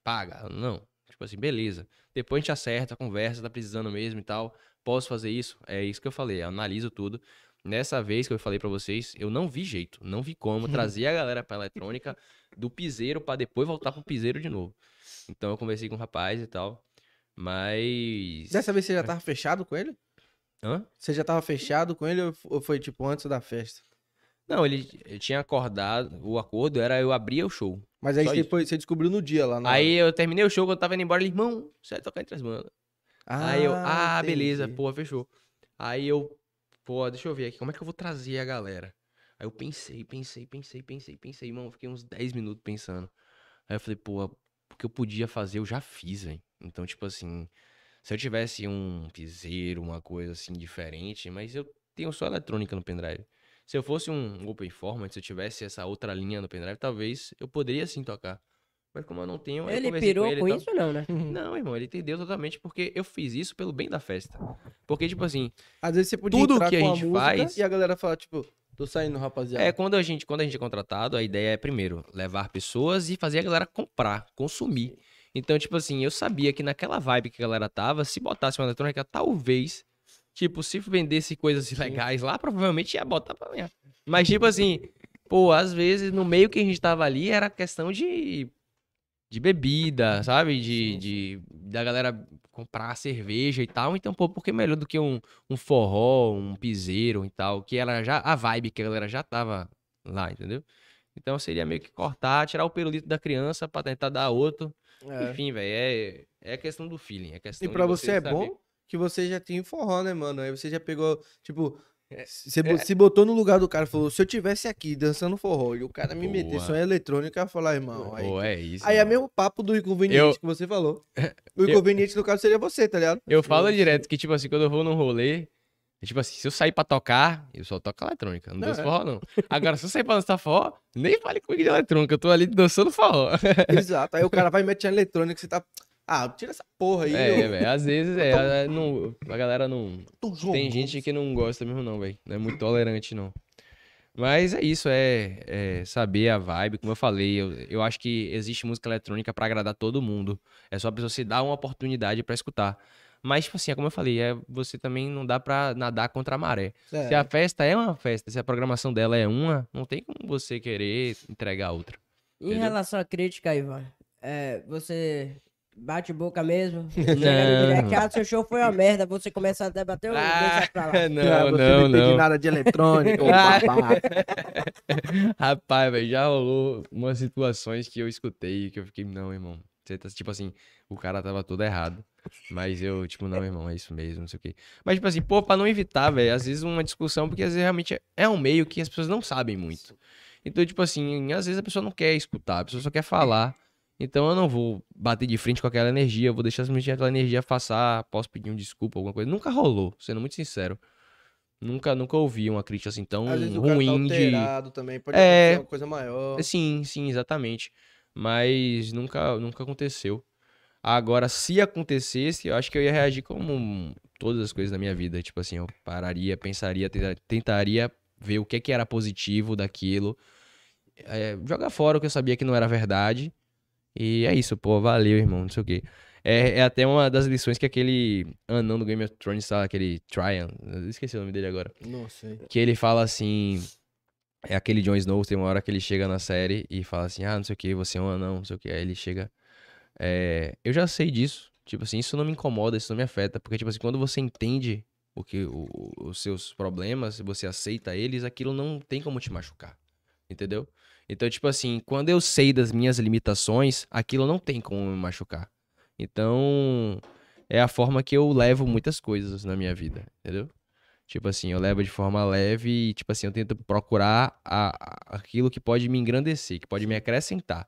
paga, não. Tipo assim, beleza. Depois a gente acerta, conversa, tá precisando mesmo e tal. Posso fazer isso? É isso que eu falei, eu analiso tudo. Nessa vez que eu falei pra vocês, eu não vi jeito, não vi como trazer a galera pra eletrônica do piseiro pra depois voltar pro piseiro de novo. Então eu conversei com o rapaz e tal. Mas. Dessa vez você já tava fechado com ele? Hã? Você já tava fechado com ele ou foi tipo antes da festa? Não, ele, tinha acordado. O acordo era eu abrir o show. Mas aí você, foi- você descobriu no dia lá na Aí eu terminei o show, quando eu tava indo embora, ele, irmão, você vai tocar entre as bandas. aí eu, ah, beleza, entendi. pô, fechou. Aí eu, pô, deixa eu ver aqui, como é que eu vou trazer a galera? Aí eu pensei, pensei, pensei, pensei, pensei, irmão, fiquei uns 10 minutos pensando. Aí eu falei, pô, o que eu podia fazer, eu já fiz, velho. Então, tipo assim, se eu tivesse um piseiro, uma coisa assim diferente, mas eu tenho só eletrônica no pendrive. Se eu fosse um Open Format, se eu tivesse essa outra linha no pendrive, talvez eu poderia sim tocar. Mas como eu não tenho, Ele pirou ele e com tal. isso, não, né? Não, irmão, ele entendeu totalmente porque eu fiz isso pelo bem da festa. Porque, tipo assim, Às vezes você podia Tudo entrar que a com gente faz- e a galera fala, tipo, tô saindo, rapaziada. é, quando a gente, quando a gente é contratado, a ideia é primeiro levar pessoas e fazer a galera comprar, consumir. Então, tipo assim, eu sabia que naquela vibe que a galera tava, se botasse uma eletrônica, talvez, tipo, se vendesse coisas ilegais lá, provavelmente ia botar pra ganhar. Mas, tipo assim, pô, às vezes no meio que a gente tava ali era questão de de bebida, sabe? De, de da galera comprar cerveja e tal. Então, pô, por que melhor do que um, um forró, um piseiro e tal? Que ela já. A vibe que a galera já tava lá, entendeu? Então seria meio que cortar, tirar o pirulito da criança pra tentar dar outro. É. Enfim, velho, é, é questão do feeling. É questão E pra de você é saber. bom que você já tinha forró, né, mano? Aí você já pegou, tipo, você bo- se botou no lugar do cara e falou, se eu tivesse aqui dançando forró e o cara me meter Boa. só em eletrônica, eu ia falar, irmão, aí... Pô, é isso. Aí é mesmo papo do inconveniente Eu- que você falou. O Eu- inconveniente no caso seria você, tá ligado? Eu falo direto que, tipo assim, quando eu vou num rolê, é tipo assim, se eu sair pra tocar, eu só toco eletrônica, não Não, danço é. forró, não. Agora, se eu sair pra dançar forró, nem fale comigo de eletrônica, eu tô ali dançando forró. Exato. Aí o cara vai meter a eletrônica, você tá... Ah, tira essa porra aí. É, eu... velho, às vezes é, a, não- a galera não... Tô jogando. Tem gente que não gosta mesmo não, velho, não é muito tolerante, não. Mas é isso, é, é saber a vibe, como eu falei, eu, eu acho que existe música eletrônica pra agradar todo mundo. É só a pessoa se dar uma oportunidade pra escutar. Mas, tipo assim, é como eu falei, é, você também não dá pra nadar contra a maré. É. Se a festa é uma festa, se a programação dela é uma, não tem como você querer entregar outra. Em Entendeu? relação à crítica, Ivan, é, você bate boca mesmo? Não. Chega no direct, ah, seu show foi uma merda, você começa a debater ou deixa pra lá? Ah, não, você não, entende não. nada de Ah. babaca. Rapaz, velho, já rolou umas situações que eu escutei que eu fiquei, não, irmão. Você tá, tipo assim, o cara tava todo errado. Mas eu, tipo, não, irmão, é isso mesmo, não sei o quê. Mas, tipo assim, pô, pra não evitar, velho, às vezes uma discussão, porque às vezes realmente é- é um meio que as pessoas não sabem muito. Então, tipo assim, às vezes a pessoa não quer escutar, a pessoa só quer falar. Então eu não vou bater de frente com aquela energia, eu vou deixar simplesmente aquela energia passar, posso pedir um desculpa, alguma coisa. Nunca rolou, sendo muito sincero. Nunca, nunca ouvi uma crítica assim tão Às vezes o cara tá ruim de. também, pode É. uma coisa maior. Sim, sim, exatamente. Mas nunca, nunca aconteceu. Agora, se acontecesse, eu acho que eu ia reagir como todas as coisas da minha vida. Tipo assim, eu pararia, pensaria, tenta- tentaria ver o que, que era positivo daquilo. É, jogar fora o que eu sabia que não era verdade. E é isso, pô, valeu, irmão, não sei o quê. É, é até uma das lições que aquele anão do Game of Thrones, sabe? Aquele Tryon, esqueci o nome dele agora Não sei. que ele fala assim. É aquele Jon Snow, tem uma hora que ele chega na série e fala assim: ah, não sei o que, você é um anão, não sei o que. Aí ele chega. é, eu já sei disso. Tipo assim, isso não me incomoda, isso não me afeta. Porque, tipo assim, quando você entende o que, o- os seus problemas, se você aceita eles, aquilo não tem como te machucar. Entendeu? Então, tipo assim, quando eu sei das minhas limitações, aquilo não tem como me machucar. Então, é a forma que eu levo muitas coisas na minha vida, entendeu? Tipo assim, eu levo de forma leve e, tipo assim, eu tento procurar a- a- aquilo que pode me engrandecer, que pode me acrescentar.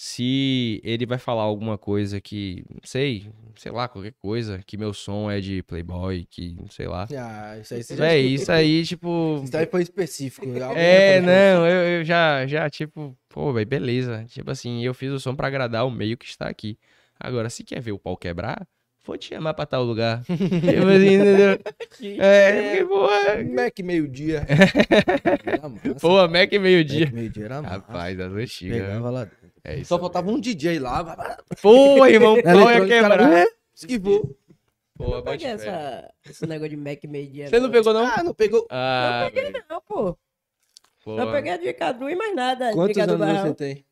Se ele vai falar alguma coisa que, não sei, sei lá, qualquer coisa, que meu som é de Playboy, que, sei lá. Ah, isso aí você já É, isso aí, tipo. Isso aí foi específico. É, não, eu, eu já, já, tipo, pô, velho, beleza. Tipo assim, eu fiz o som pra agradar o meio que está aqui. Agora, se quer ver o pau quebrar, vou te chamar pra tal lugar. tipo assim, entendeu? É, porque, porra. Mac meio-dia. Pô, Mac meio-dia. Mac meio-dia era massa. Rapaz, das antigas. Pegava lá. É isso. Só faltava um DJ lá. Pô, irmão, o pau ia eletrônico, cara, quebrar. é, Esquivou. Pô, Eu peguei essa, esse negócio de Mac meio dia. Você não pegou, não? Ah, não pegou. Ah, Não, pô. pô. Eu peguei a de Cadu e mais nada. Quantos anos Barrão. você tem?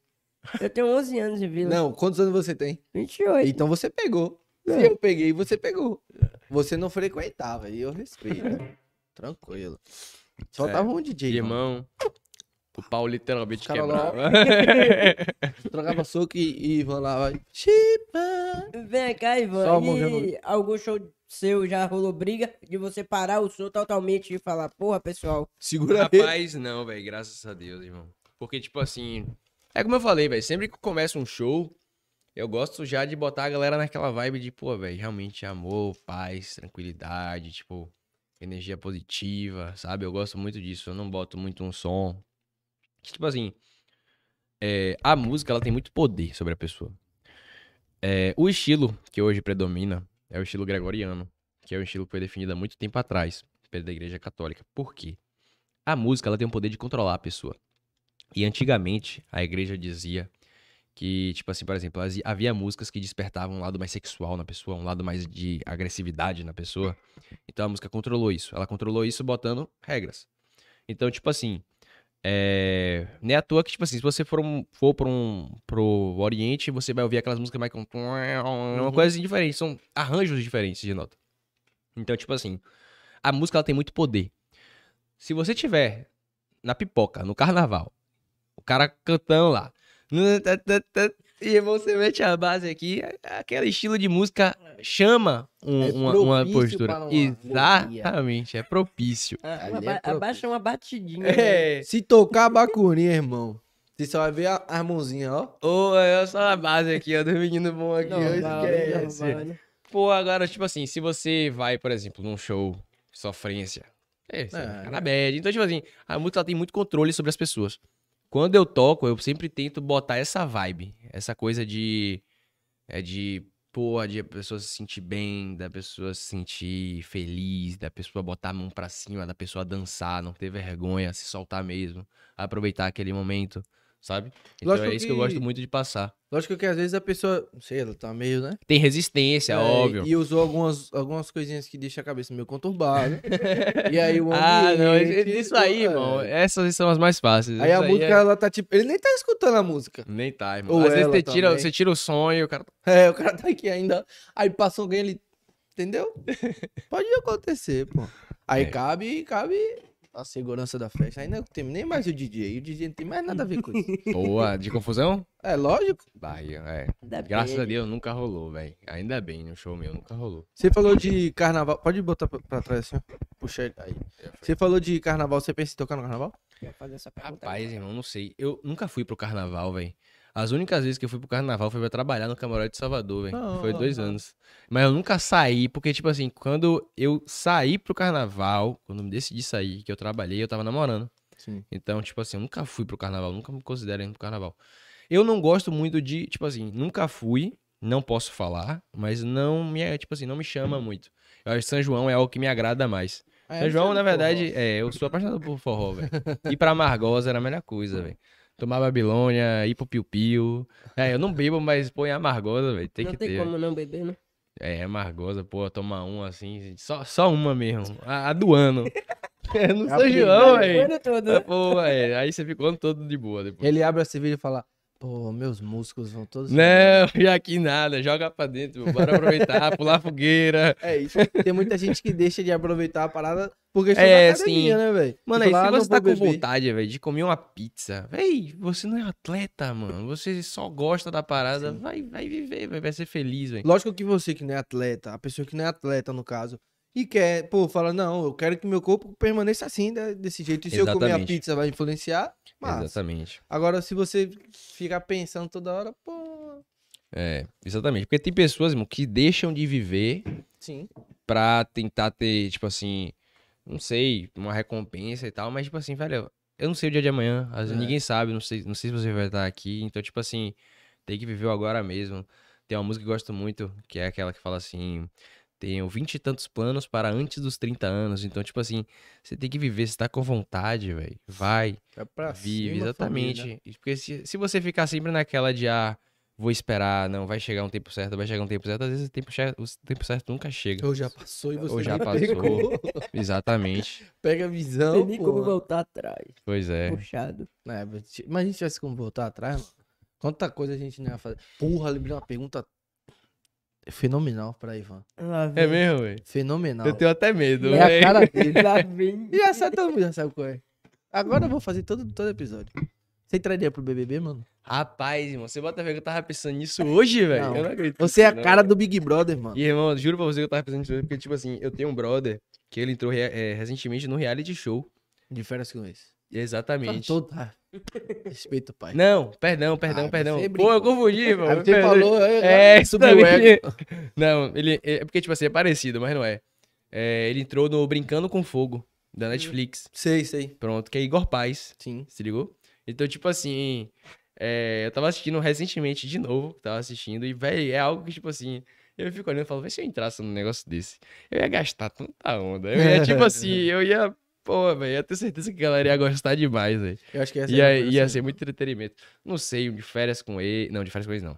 Eu tenho 11 anos de vila. Não, quantos anos você tem? 28. Então você pegou. Se eu peguei, você pegou. Você não frequentava, e eu respeito. Tranquilo. Só É. tava um DJ. irmão. O pau literalmente quebrava. Trocava soco e, e Ivan lá vai. Chipa. Vem cá, Ivan. Só e algum show seu já rolou briga de você parar o som totalmente e falar, porra, pessoal. Segura aí. Rapaz, não, velho. Graças a Deus, irmão. Porque, tipo assim. É como eu falei, velho. Sempre que começa um show, eu gosto já de botar a galera naquela vibe de, pô, velho, realmente amor, paz, tranquilidade, tipo, energia positiva, sabe? Eu gosto muito disso. Eu não boto muito um som. Tipo assim. é, a música, ela tem muito poder sobre a pessoa. É, o estilo que hoje predomina é o estilo gregoriano, que é o estilo que foi definido há muito tempo atrás pela Igreja Católica. Por quê? A música ela tem o poder de controlar a pessoa. E antigamente a igreja dizia que, tipo assim, por exemplo, havia músicas que despertavam um lado mais sexual na pessoa, um lado mais de agressividade na pessoa. Então a música controlou isso. Ela controlou isso botando regras. Então, tipo assim, É, não é à toa que, tipo assim, se você for, um, for pro, um, pro Oriente, você vai ouvir aquelas músicas mais com. Uma coisa assim diferente. São arranjos diferentes de nota. Então, tipo assim, a música ela tem muito poder. Se você tiver na pipoca, no carnaval, o cara cantando lá. E você mete a base aqui, aquele estilo de música chama um, É uma, uma propício postura. uma Exatamente, é propício. Ah, Ali uma é ba- pro- Abaixa uma batidinha. né? É. Se tocar a bacurinha, irmão, você só vai ver a, as mãozinhas, ó. Ô, é só a base aqui, ó, do menino bom aqui. Normal, esquece. normal, né? Pô, agora, tipo assim, se você vai, por exemplo, num show sofrência, é, você É. na bad. Então, tipo assim, a música ela tem muito controle sobre as pessoas. Quando eu toco, eu sempre tento botar essa vibe, essa coisa de. É de. Porra, de a pessoa se sentir bem, da pessoa se sentir feliz, da pessoa botar a mão pra cima, da pessoa dançar, não ter vergonha, se soltar mesmo, aproveitar aquele momento, sabe? Então Lógico é isso que eu que- gosto muito de passar. Lógico que às vezes a pessoa, não sei, ela tá meio, né? Tem resistência, É, óbvio. E usou algumas, algumas coisinhas que deixam a cabeça meio conturbada. e aí o Ah, não, ambiente, isso aí, é. irmão. Essas são as mais fáceis. Aí a Isso música, é- ela tá tipo. Ele nem tá escutando a música. Nem tá, irmão. Ou Às vezes você tira, também. você tira o sonho, o cara. É, o cara tá aqui ainda. Aí passa alguém ali. Entendeu? Pode acontecer, pô. Aí É. cabe, cabe a segurança da festa. Aí não tem nem mais o DJ. O DJ não tem mais nada a ver com isso. Boa, de confusão? É lógico. Bahia, é. Ainda Graças bem. a Deus nunca rolou, velho. Ainda bem, no show meu nunca rolou. Você falou de carnaval. Pode botar pra, pra trás assim, ó. Puxa ele aí. Você falou de carnaval. Você pensa em tocar no carnaval? Quer fazer essa pergunta? Rapaz, irmão, não sei. Eu nunca fui pro carnaval, velho. As únicas vezes que eu fui pro carnaval foi pra trabalhar no camarote de Salvador, velho. Ah, Foi dois ah. anos. Mas eu nunca saí, porque, tipo assim, quando eu saí pro carnaval, quando eu decidi sair, que eu trabalhei, eu tava namorando. Sim. Então, tipo assim, eu nunca fui pro carnaval, nunca me considero indo pro carnaval. Eu não gosto muito de, tipo assim, nunca fui, não posso falar, mas não me, tipo assim, não me chama muito. Eu acho que São João é algo que me agrada mais. É, São João, você na verdade, é, eu sou apaixonado por forró, velho. Ir pra Amargosa era a melhor coisa, velho. Tomar Babilônia, ir pro Piu Piu. É, eu não bebo, mas põe Amargosa, velho. Tem não que tem ter. como não beber, né? É, Amargosa, pô, tomar um assim, só, só uma mesmo. A, a do ano. É É São primeira. João, O velho. ano todo, É, né? Pô, é, aí você ficou todo de boa depois. Ele abre a cerveja e fala: Pô, meus músculos vão todos. Não, já que nada, joga pra dentro, bora aproveitar, pular fogueira. É isso. Tem muita gente que deixa de aproveitar a parada porque está É, na academia, sim. né, velho? Mano, Tipo, aí lá, se você tá com beber. vontade, velho, de comer uma pizza, véi, você não é atleta, mano. Você só gosta da parada, vai, vai viver, véi, vai ser feliz, velho. Lógico que você que não é atleta, a pessoa que não é atleta, no caso, e quer, pô, fala, não, eu quero que meu corpo permaneça assim, né, desse jeito. E se eu comer a Exatamente. pizza vai influenciar, Exatamente. Agora, se você ficar pensando toda hora, pô, É, exatamente. Porque tem pessoas, irmão, que deixam de viver sim. pra tentar ter, tipo assim, não sei, uma recompensa e tal, mas, tipo assim, velho, eu não sei o dia de amanhã, É. ninguém sabe, não sei, não sei se você vai estar aqui, então, tipo assim, tem que viver o agora mesmo. Tem uma música que eu gosto muito, que é aquela que fala assim, tenho vinte e tantos planos para antes dos 30 anos, então, tipo assim, você tem que viver, você tá com vontade, velho, vai, É pra vive, cima, exatamente. família. Porque se, se você ficar sempre naquela de, ah, vou esperar, não, vai chegar um tempo certo, vai chegar um tempo certo, às vezes o tempo, che- o tempo certo nunca chega. Ou já passou e você Ou já passou. pegou. Exatamente. Pega a Não visão, tem nem como voltar atrás. Pois é. Puxado. É, mas a gente tivesse como voltar atrás, mano, quanta coisa a gente não ia fazer. Porra, lembrei uma pergunta fenomenal pra Ivan. É mesmo, velho? Fenomenal. Eu tenho até medo, É a velho. cara dele. Lá vem. E já sabe, todo mundo já sabe qual é. Agora eu vou fazer todo, todo episódio. Você entraria pro BBB, mano? Rapaz, irmão, você bota a ver que eu tava pensando nisso hoje, velho. Eu não acredito. Você é a não. cara do Big Brother, mano. E, irmão, juro pra você que eu tava pensando nisso hoje, porque, tipo assim, eu tenho um brother que ele entrou é, recentemente no reality show. De férias com esse. Exatamente. Todo... ah, Respeito, pai. Não, perdão, perdão, Ah, perdão. você Pô, eu confundi. Aí você falou, É, subiu o exatamente. ego. Não, ele. É porque, tipo assim, é parecido, mas não é. É, ele entrou no Brincando com Fogo, da Netflix. Sei, sei. Pronto, que é Igor Paz. Sim. Se ligou? Então, tipo assim. é, eu tava assistindo recentemente de novo. Tava assistindo. E, velho, é algo que, tipo assim. Eu fico olhando e falo, vê se eu entrasse num negócio desse. Eu ia gastar tanta onda. Eu ia, tipo assim, eu ia. Pô, velho, ia ter certeza que a galera ia gostar demais, velho. Eu acho que Ia, é uma coisa ia assim. ser muito entretenimento. Não sei, um de férias com ele. Não, de férias com ele não.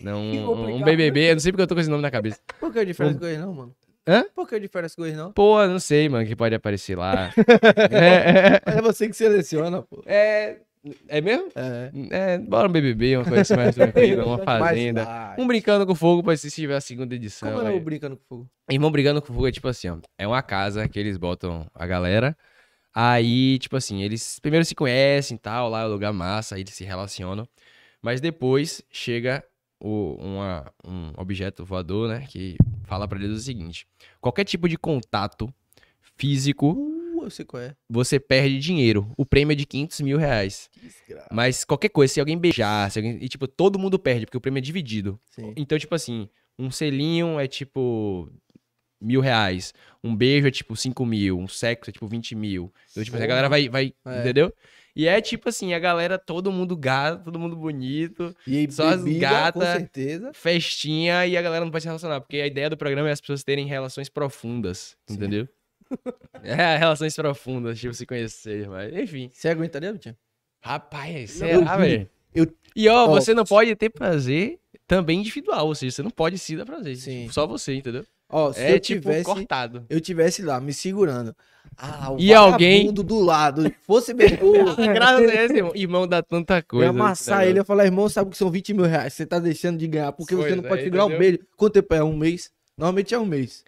Não, um, um. BBB, eu não sei porque eu tô com esse nome na cabeça. Por que é diferente com ele, não, mano? Hã? Por que de férias com ex, não? Pô, não sei, mano, que pode aparecer lá. é, É você que seleciona, pô. é, é mesmo? É. É, bora um BBB, uma coisa assim mais tranquila, uma fazenda. Um brincando com fogo pra se tiver a segunda edição. Como é o Brincando com Fogo? Irmão brigando com fogo é tipo assim, ó. É uma casa que eles botam a galera. Aí, tipo assim, eles primeiro se conhecem e tal, lá é um lugar massa, aí eles se relacionam. Mas depois chega o, uma- um objeto voador, né? Que fala pra eles o seguinte: qualquer tipo de contato físico, Uh, eu sei qual é. você perde dinheiro. O prêmio é de 500 mil reais. Desgraça. Mas qualquer coisa, se alguém beijar, se alguém. E, tipo, todo mundo perde, porque o prêmio é dividido. Sim. Então, tipo assim, um selinho é tipo mil reais. Um beijo é tipo cinco mil. Um sexo é tipo 20 mil. Então, tipo assim, a galera vai. vai É. Entendeu? E é tipo assim, a galera, todo mundo gato, todo mundo bonito, E aí, Só as bebida, gata. Com certeza. festinha e a galera não pode se relacionar. Porque a ideia do programa é as pessoas terem relações profundas. Sim. Entendeu? é, relações profundas, tipo, se conhecer, mas enfim. Você aguentaria, Vitinho? Rapaz, será, velho? eu- E ó, ó, você não pode ter prazer também individual, ou seja, você não pode se dar prazer. Sim. Tipo, só você, entendeu? Ó, se é eu tipo tivesse... cortado. Eu tivesse lá, me segurando. Ah, o E alguém- do lado. Fosse mesmo. Graças a Deus, irmão. Irmão dá tanta Eu coisa. ia amassar ele, eu ia falar, irmão, sabe que são 20 mil reais, você tá deixando de ganhar, porque você não é, pode segurar um entendeu? beijo. Quanto tempo é? Um mês? Normalmente é um mês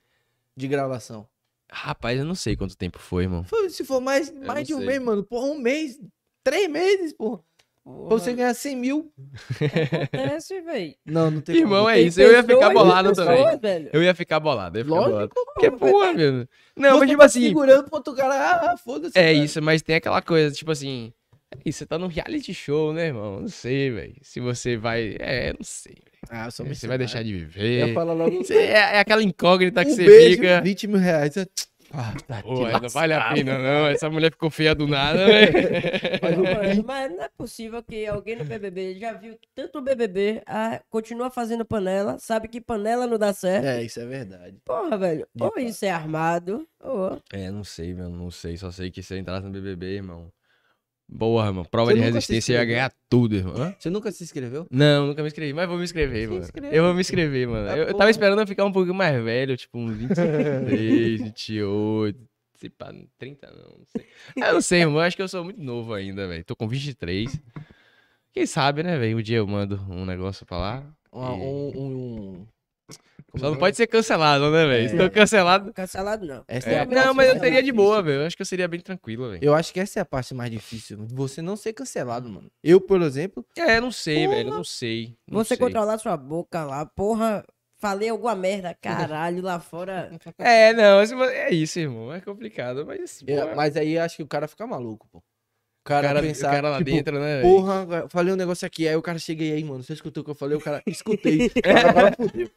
de gravação. Rapaz, eu não sei quanto tempo foi, irmão. Foi, Se for mais, não mais de um sei. mês, mano, porra, um mês, três meses, porra. Pra você ganhar 100 mil. Acontece, velho. Não, não tem Irmão, como. é isso. Eu ia ficar bolado pessoas, também. velho. Eu ia ficar bolado, eu ia ficar Lógico, bolado. Porque, porra, meu. Não, Você mas tipo tá assim. segurando pro outro cara, ah, foda-se. É cara. isso, mas tem aquela coisa, tipo assim. É isso, você tá num reality show, né, irmão? Não sei, velho. Se você vai. É, não sei. Ah, eu sou Você vai deixar de Eu viver. falar logo. Você- É, é aquela incógnita que um você beijo, fica. 20 mil reais. Ah, tá Pô, não vale a pena, não. Essa mulher ficou feia do nada, velho. Mas não é possível que alguém no BBB já viu tanto o BBB, ah, continua fazendo panela, sabe que panela não dá certo. É, isso é verdade. Porra, velho. De Ou fato. isso é armado, ou... É, não sei, meu, não sei. Só sei que se eu entrasse no BBB, irmão. Boa, irmão. Prova Você de nunca se resistência ia inscreveu? ganhar tudo, irmão. Hã? Você nunca se inscreveu? Não, nunca me inscrevi, mas vou me inscrever, Se mano. inscreve. Eu vou me inscrever, mano. Ah, Eu, eu tava esperando eu ficar um pouquinho mais velho, tipo uns 26, 28. Se pá, 30 não, não sei. Eu não sei, irmão. Eu acho que eu sou muito novo ainda, velho. Tô com 23. Quem sabe, né, velho? Um dia eu mando um negócio pra lá. Um, um, um- Só não é? pode ser cancelado, né, velho? Se tô cancelado. Cancelado não. Essa é, É, não, mas eu mais teria de boa, velho. Eu acho que eu seria bem tranquilo, velho. Eu acho que essa é a parte mais difícil. Você não ser cancelado, mano. Eu, por exemplo, É, não sei, Porra. velho. Não sei. não Você sei. controlar sua boca lá, porra, falei alguma merda, caralho, lá fora. É, não, é isso, irmão. É complicado, mas. pô, mas aí eu acho que o cara fica maluco, pô. Cara, cara, pensar, o cara lá tipo, dentro, né? velho? Porra, falei um negócio aqui, aí o cara chega aí, mano, você escutou o que eu falei? O cara, escutei. Agora fudeu.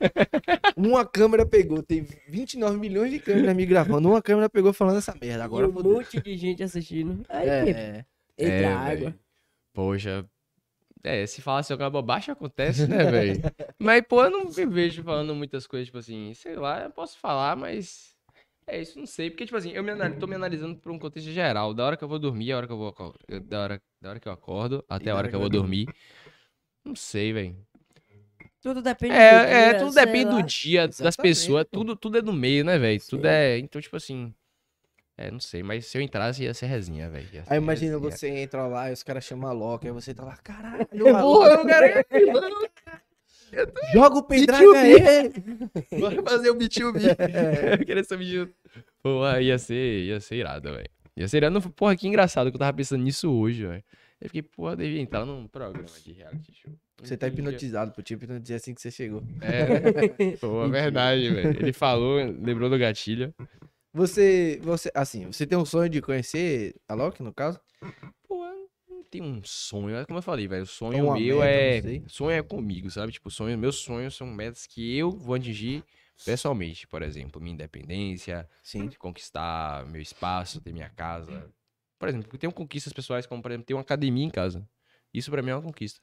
Uma câmera pegou, tem 29 milhões de câmeras me gravando, uma câmera pegou falando essa merda, agora e um fudeu. monte de gente assistindo. Aí, É, tipo, é. entra É, água. Poxa. É, se falasse alguma bobagem, acontece, né, velho? mas, pô, eu não me vejo falando muitas coisas, tipo assim, sei lá, eu posso falar, mas. É isso, não sei. Porque, tipo assim, eu me anal- tô me analisando por um contexto geral. Da hora que eu vou dormir, a hora que eu vou. Da hora, da hora que eu acordo, até a hora que eu vou dormir. Não sei, velho. Tudo depende do É, é, dia, tudo sei depende lá. do dia, das Exatamente, pessoas, pô. tudo, tudo é no meio, né, velho? Tudo é. Então, tipo assim. É, não sei, mas se eu entrasse ia ser resinha, velho. Aí imagina resenha. você entra lá e os caras chamam a Loki, aí você tá lá, caralho, Porra, eu não quero ir aqui, mano. Joga o pendrive aí. Bora fazer o B2B. Eu queria ser B2B. Pô, ah, ia ser, ia ser irado, velho. Ia ser irado. Porra, que engraçado que eu tava pensando nisso hoje, velho. Eu fiquei, porra, devia entrar num programa de reality show. Você tá hipnotizado, pô, te hipnotizei assim que você chegou. É, pô, é verdade, velho. Ele falou, lembrou do gatilho. Você, você, assim, você tem um sonho de conhecer a Loki, no caso? Tenho um sonho. É como eu falei, velho. O sonho meu meta, é. Sonho é comigo, sabe? Tipo, sonho, meus sonhos são metas que eu vou atingir pessoalmente. Por exemplo, minha independência, Sim. conquistar meu espaço, ter minha casa. Por exemplo, eu tenho conquistas pessoais, como, por exemplo, ter uma academia em casa. Isso pra mim é uma conquista.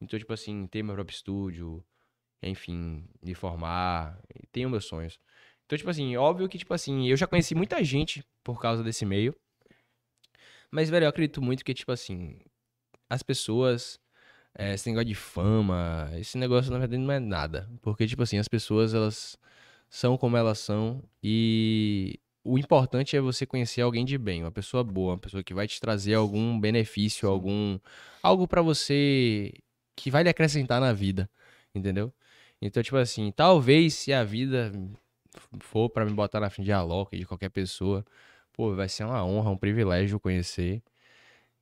Então, tipo assim, ter meu próprio estúdio, enfim, me formar, tenho meus sonhos. Então, tipo assim, óbvio que, tipo assim, eu já conheci muita gente por causa desse meio. Mas, velho, eu acredito muito que, tipo assim, as pessoas, eh, esse negócio de fama, esse negócio, na verdade, não é nada. Porque, tipo assim, as pessoas, elas são como elas são e o importante é você conhecer alguém de bem, uma pessoa boa, uma pessoa que vai te trazer algum benefício, algum algo para você que vai lhe acrescentar na vida, entendeu? Então, tipo assim, talvez se a vida for para me botar na frente de Alok, de qualquer pessoa, pô, vai ser uma honra, um privilégio conhecer.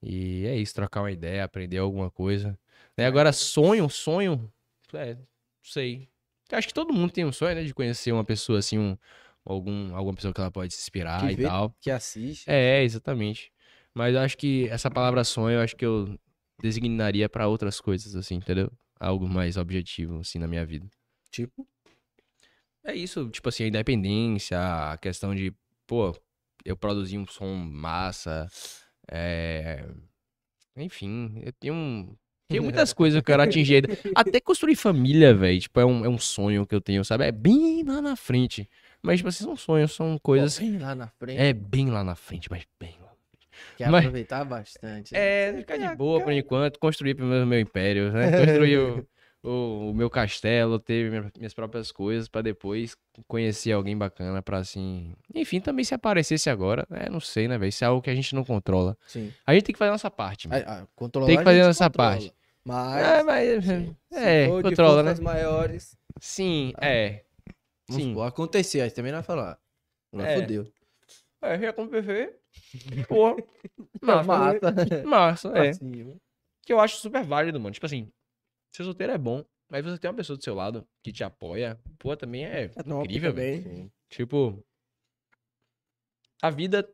E é isso, trocar uma ideia, aprender alguma coisa. Né? Agora, sonho, sonho, é, não sei. Acho que todo mundo tem um sonho, né, de conhecer uma pessoa assim, um, algum, alguma pessoa que ela pode se inspirar Que e vê, tal. que assiste. É, exatamente. Mas eu acho que essa palavra sonho, eu acho que eu designaria pra outras coisas, assim, entendeu? Algo mais objetivo, assim, na minha vida. Tipo, É isso, tipo assim, a independência, a questão de, pô, eu produzir um som massa, é... Enfim, eu tenho um... Muitas coisas que eu quero atingir ainda. Até construir família, velho, tipo, é um, é um sonho que eu tenho, sabe? É bem lá na frente. Mas, tipo assim, são sonhos, são coisas... bem lá na frente. É bem lá na frente, mas bem lá. Quer mas- aproveitar bastante. né? É, ficar de boa por enquanto, construir primeiro meu império, né? Construir o, o, meu castelo, ter minha- minhas próprias coisas pra depois conhecer alguém bacana pra assim. Enfim, também se aparecesse agora, é, não sei, né, velho? Isso é algo que a gente não controla. Sim. A gente tem que fazer a nossa parte, mano. A- a- Tem que a fazer gente essa controla. parte. Mas, É, mas. se É, de controla, né? maiores, Sim, é. vamos Sim. supor, acontecer, aí também não vai falar. Não É. fodeu. É, já como PV. Porra. Massa. Mata. Massa, é. Assim, que eu acho super válido, mano. Tipo assim, ser solteiro é bom, mas você tem uma pessoa do seu lado que te apoia, pô, também é, É incrível, velho. também. Tipo, a vida,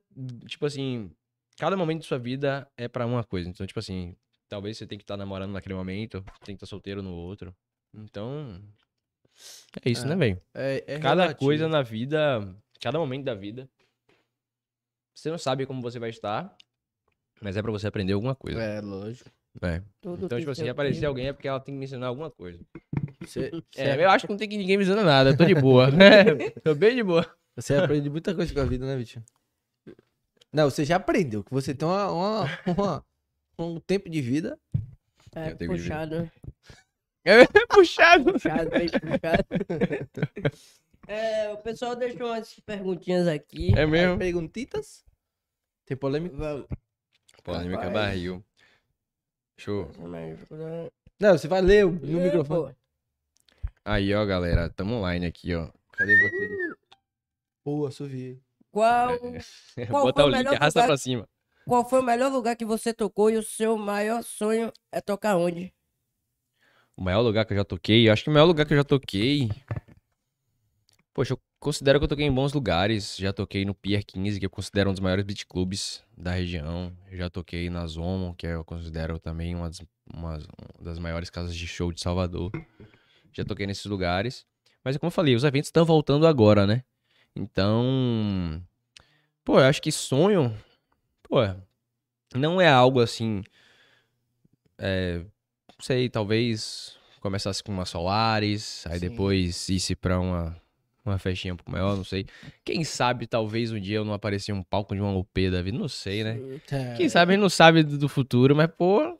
tipo assim, cada momento de sua vida é pra uma coisa. Então, tipo assim, talvez você tenha que estar namorando naquele momento, tem que estar solteiro no outro. Então, é isso, É, né, velho? é, é Cada relativo. coisa na vida, cada momento da vida, você não sabe como você vai estar, mas é pra você aprender alguma coisa. É, lógico. É. Tudo Então, tipo assim, seu aparecer alguém é porque ela tem que me ensinar alguma coisa. Você, É, você, eu acho que não tem que ninguém me ensinar nada, eu tô de boa. né? tô bem de boa. você aprende muita coisa com a vida, né, Vitinho? Não, você já aprendeu que você tem uma, uma, uma- um tempo de vida. É puxado. É puxado. Puxado, bem puxado. É, o pessoal deixou umas perguntinhas aqui. É mesmo? Perguntitas? Tem polêmica? Polêmica Rapaz. barril. Show. Não, você vai ler no É, microfone. pô. Aí, ó, galera, tamo online aqui, ó. Cadê vocês? Pô, assoviei. Qual, Qual Bota foi o o link, arrasta pra cima. qual foi o melhor lugar que você tocou e o seu maior sonho é tocar onde? O maior lugar que eu já toquei, eu acho que o maior lugar que eu já toquei. Poxa, eu considero que eu toquei em bons lugares. Já toquei no Pier 15, que eu considero um dos maiores beat clubs da região. Já toquei na Zomo, que eu considero também uma das, uma das maiores casas de show de Salvador. Já toquei nesses lugares. Mas como eu falei, os eventos estão voltando agora, né? Então. Pô, eu acho que sonho. Pô, não é algo assim. É, não sei, talvez começasse com uma Solaris, aí Sim. depois isse pra uma, uma festinha um pouco maior, não sei. Quem sabe talvez um dia eu não aparecia um palco de uma UP da vida, não sei, né? É. Quem sabe a gente não sabe do futuro, mas pô.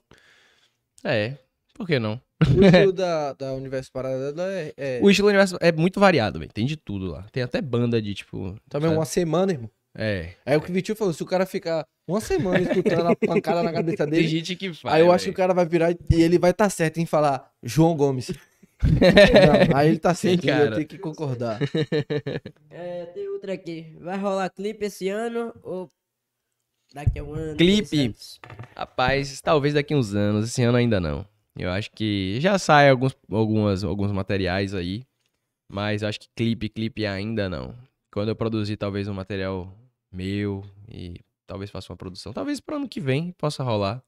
É, por que não? O estilo da, da Universo Paralelo é, é O estilo do universo é muito variado, velho. Tem de tudo lá. Tem até banda de tipo. também sabe? uma semana, irmão. É. É o que o Vitinho falou, se o cara ficar uma semana escutando a pancada na cabeça Tem dele, gente que faz. aí eu acho que o cara vai virar e ele vai estar certo em falar João Gomes. Não, aí ele tá certo, eu cara. tenho que concordar. É, tem outra aqui. Vai rolar clipe esse ano ou daqui a um ano? Clipe. Rapaz, talvez daqui uns anos, esse ano ainda não. Eu acho que já sai alguns, algumas, alguns materiais aí, mas eu acho que clipe, clipe ainda não. Quando eu produzir talvez um material meu e talvez faça uma produção, talvez para ano que vem possa rolar.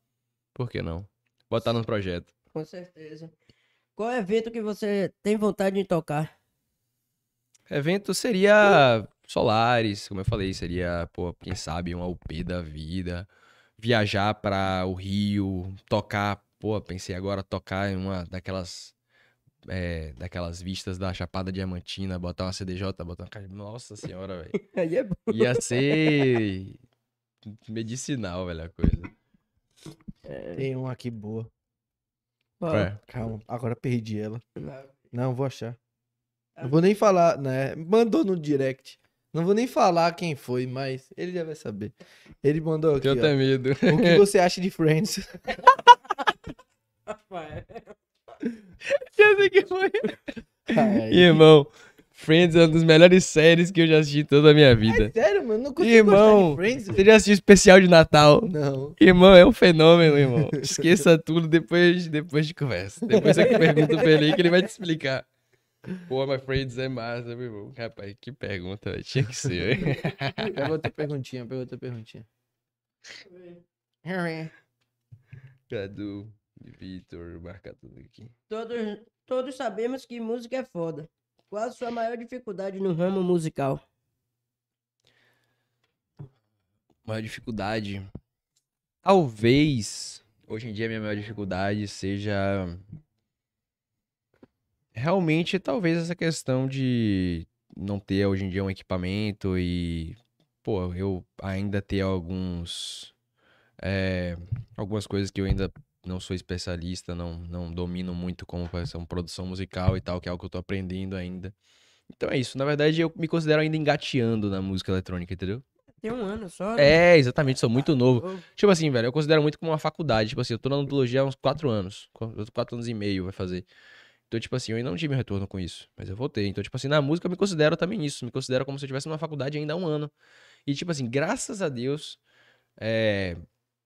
Por que não? Botar no projeto. Com certeza. Qual evento que você tem vontade de tocar? Evento seria Solares, como eu falei, seria, pô, quem sabe uma UP da vida, viajar para o Rio, tocar, pô, pensei agora tocar em uma daquelas é, daquelas vistas da Chapada Diamantina, botar uma CDJ, botar uma Nossa senhora, velho. Aí é bom. Ia ser medicinal, velho, a coisa. Tem uma aqui boa. É. Calma, agora perdi ela. Não, vou achar. Não vou nem falar, né? Mandou no direct. Não vou nem falar quem foi, mas ele já vai saber. Ele mandou aqui, Tenho até ó. medo. O que você acha de Friends? Sei que foi. Ai, Irmão, Friends é uma das melhores séries que eu já assisti toda a minha vida. sério, mano? Não consigo Irmão, gostar de Friends, Você já assistiu o especial de Natal? Não. Irmão, é um fenômeno, irmão. Esqueça tudo depois, depois de conversa. Depois você pergunta pra ele aí que ele vai te explicar. Pô, mas Friends é massa, meu irmão. Rapaz, que pergunta, velho. Tinha que ser. velho. Pega outra perguntinha, pega outra perguntinha. Cadu, Vitor, marca tudo aqui. Todos, todos sabemos que música é foda. Qual a sua maior dificuldade no ramo musical? Maior dificuldade. Talvez, hoje em dia, minha maior dificuldade seja. Realmente, talvez essa questão de não ter hoje em dia um equipamento e. Pô, eu ainda ter alguns. é, algumas coisas que eu ainda não sou especialista, não, não domino muito como essa produção musical e tal, que é algo que eu tô aprendendo ainda. Então é isso. Na verdade, eu me considero ainda engateando na música eletrônica, entendeu? Tem um ano só. né? É, exatamente, sou muito novo. Ô, Tipo assim, velho, eu considero muito como uma faculdade. Tipo assim, eu tô na odontologia há uns quatro anos. qu- Quatro anos e meio vai fazer. Então, tipo assim, eu ainda não tive retorno com isso. Mas eu voltei. Então, tipo assim, na música eu me considero também isso. Me considero como se eu estivesse numa faculdade ainda há um ano. E, tipo assim, graças a Deus, é,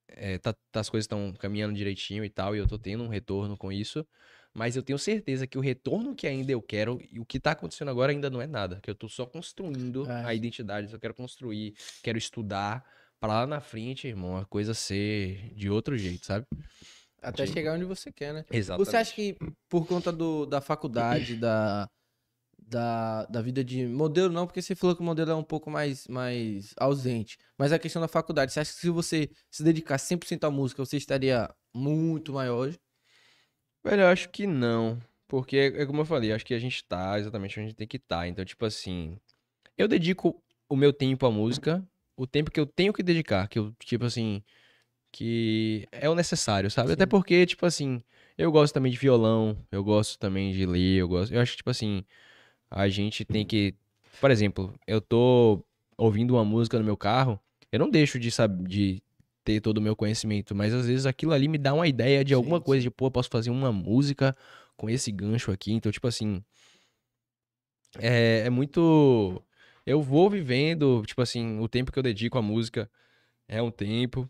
é, tá- tá- as coisas estão caminhando direitinho e tal. E eu tô tendo um retorno com isso. Mas eu tenho certeza que o retorno que ainda eu quero e o que tá acontecendo agora ainda não é nada. Que eu tô só construindo É. a identidade. Eu quero construir, quero estudar. Pra lá na frente, irmão, a coisa ser de outro jeito, sabe? Até Sim. chegar onde você quer, né? Exatamente. Você acha que por conta do, da faculdade, da, da, da vida de modelo, não, porque você falou que o modelo é um pouco mais, mais ausente. Mas a questão da faculdade, você acha que se você se dedicar 100% à música, você estaria muito maior hoje? Velho, eu acho que não. Porque, é como eu falei, eu acho que a gente tá exatamente onde a gente tem que estar. Então, tipo assim, eu dedico o meu tempo à música, o tempo que eu tenho que dedicar, que eu, tipo assim, que é o necessário, sabe? Até Sim. porque, tipo assim, eu gosto também de violão, eu gosto também de ler, eu gosto. Eu acho que, tipo assim, a gente tem que. Por exemplo, eu tô ouvindo uma música no meu carro, eu não deixo de saber de ter todo o meu conhecimento, mas às vezes aquilo ali me dá uma ideia de alguma Sim, coisa, de pô, eu posso fazer uma música com esse gancho aqui. Então, tipo assim, é, é muito. Eu vou vivendo, tipo assim, o tempo que eu dedico à música é um tempo,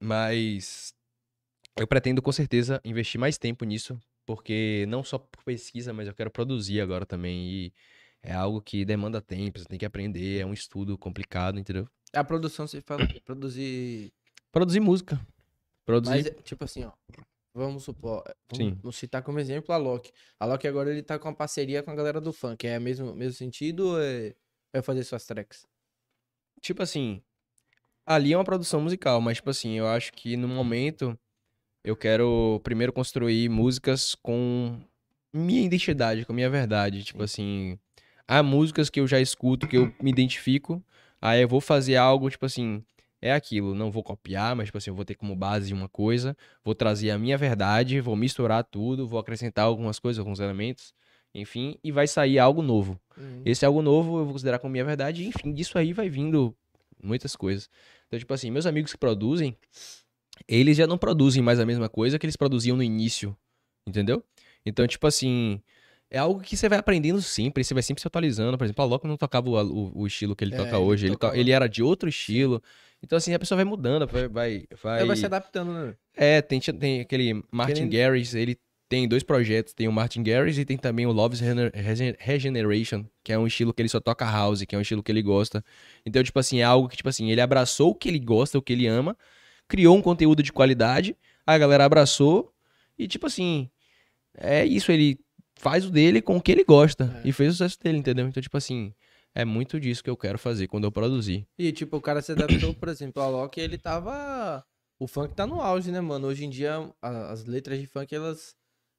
mas eu pretendo com certeza investir mais tempo nisso, porque não só por pesquisa, mas eu quero produzir agora também. E é algo que demanda tempo, você tem que aprender, é um estudo complicado, entendeu? A produção, você fala produzir. Produzir música. Produzir. Mas, tipo assim, ó. Vamos supor. é, Vamos, Sim. vamos citar como exemplo a Loki. A Loki agora ele tá com uma parceria com a galera do funk. É mesmo, mesmo sentido ou é, é fazer suas tracks? tipo assim, ali é uma produção musical, mas tipo assim, eu acho que no momento eu quero primeiro construir músicas com minha identidade, com minha verdade, tipo assim, há músicas que eu já escuto, que eu me identifico, aí eu vou fazer algo, tipo assim, é aquilo, não vou copiar, mas tipo assim, eu vou ter como base uma coisa, vou trazer a minha verdade, vou misturar tudo, vou acrescentar algumas coisas, alguns elementos, enfim, e vai sair algo novo. Esse algo novo eu vou considerar como minha verdade, e, enfim, disso aí vai vindo muitas coisas. Então, tipo assim, meus amigos que produzem, eles já não produzem mais a mesma coisa que eles produziam no início, entendeu? Então, tipo assim, é algo que você vai aprendendo sempre, você vai sempre se atualizando. Por exemplo, a Loki não tocava o, o- o estilo que ele É, toca hoje, ele, tocava- ele era de outro estilo. Então, assim, a pessoa vai mudando, vai... vai, vai... Aí vai se adaptando, né? É, tem, tem aquele Martin Querendo- Garrix, ele tem dois projetos, tem o Martin Garrix e tem também o Love's Regener- Regen- Regeneration, que é um estilo que ele só toca house, que é um estilo que ele gosta. Então, tipo assim, é algo que, tipo assim, ele abraçou o que ele gosta, o que ele ama, criou um conteúdo de qualidade, a galera abraçou e, tipo assim, é isso, ele faz o dele com o que ele gosta É. e fez o sucesso dele, entendeu? Então, tipo assim, é muito disso que eu quero fazer quando eu produzir. E, tipo, o cara se adaptou, por exemplo, a Loki, ele tava. O funk tá no auge, né, mano? Hoje em dia, a- as letras de funk, elas,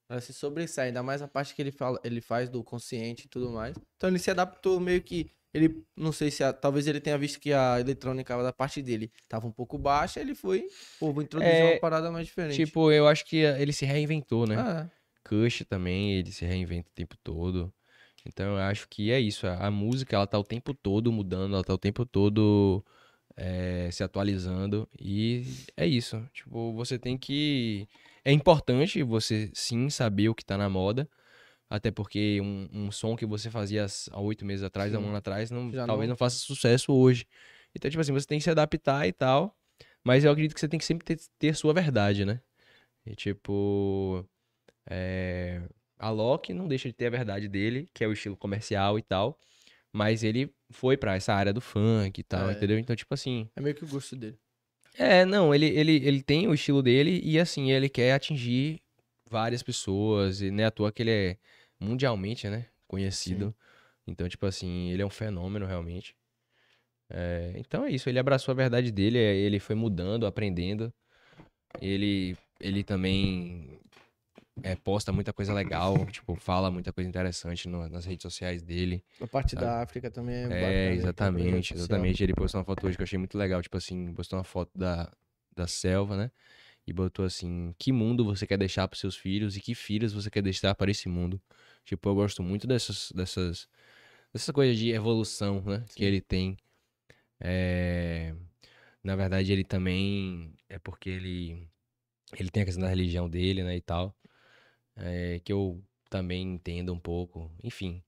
elas se sobressaem. Ainda mais a parte que ele, fala, ele faz do consciente e tudo mais. Então ele se adaptou meio que. Ele, não sei se. a- talvez ele tenha visto que a eletrônica da parte dele tava um pouco baixa. Ele foi. Pô, vou introduzir É, uma parada mais diferente. Tipo, eu acho que ele se reinventou, né? Ah, Kush também, ele se reinventa o tempo todo. Então eu acho que é isso. A, a música, ela tá o tempo todo mudando, ela tá o tempo todo é, se atualizando. E é isso. Tipo, você tem que. É importante você sim saber o que tá na moda. Até porque um, um som que você fazia há oito meses atrás, há um ano atrás, não, Já talvez não- não faça sucesso hoje. Então, tipo assim, você tem que se adaptar e tal. Mas eu acredito que você tem que sempre ter, ter sua verdade, né? E tipo. É... A Loki não deixa de ter a verdade dele, que é o estilo comercial e tal. Mas ele foi pra essa área do funk e tal, É. entendeu? Então, tipo assim. É meio que o gosto dele. É, não, ele, ele, ele tem o estilo dele e assim, ele quer atingir várias pessoas. E não é à toa que ele é mundialmente, né? Conhecido. Então, tipo assim, ele é um fenômeno realmente. É, então é isso, ele abraçou a verdade dele, é, ele foi mudando, aprendendo. Ele, ele também é, posta muita coisa legal, tipo, fala muita coisa interessante no- nas redes sociais dele. A parte Sabe? da África também é. É, né, exatamente, exatamente. Ele postou uma foto hoje que eu achei muito legal, tipo assim, postou uma foto da, da selva, né? E botou assim, que mundo você quer deixar para seus filhos e que filhos você quer deixar para esse mundo. Tipo, eu gosto muito dessas, dessas, dessas coisas de evolução, né? Que Sim. ele tem. É... Na verdade, ele também é porque ele, ele tem a questão da religião dele, né, e tal. É, que eu também entendo um pouco, enfim.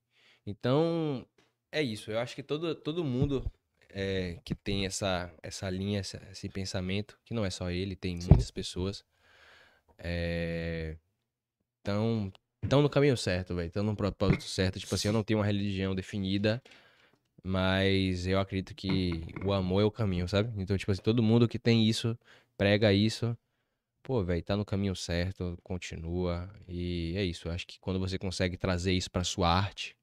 Então, é isso. Eu acho que todo, todo mundo é, que tem essa, essa linha, essa- esse pensamento, que não é só ele, tem Sim. muitas pessoas, estão tão no caminho certo, velho. Estão no propósito certo. Tipo assim, eu não tenho uma religião definida, mas eu acredito que o amor é o caminho, sabe? Então, tipo assim, todo mundo que tem isso, prega isso, pô, velho, tá no caminho certo, continua. E é isso. Eu acho que quando você consegue trazer isso pra sua arte,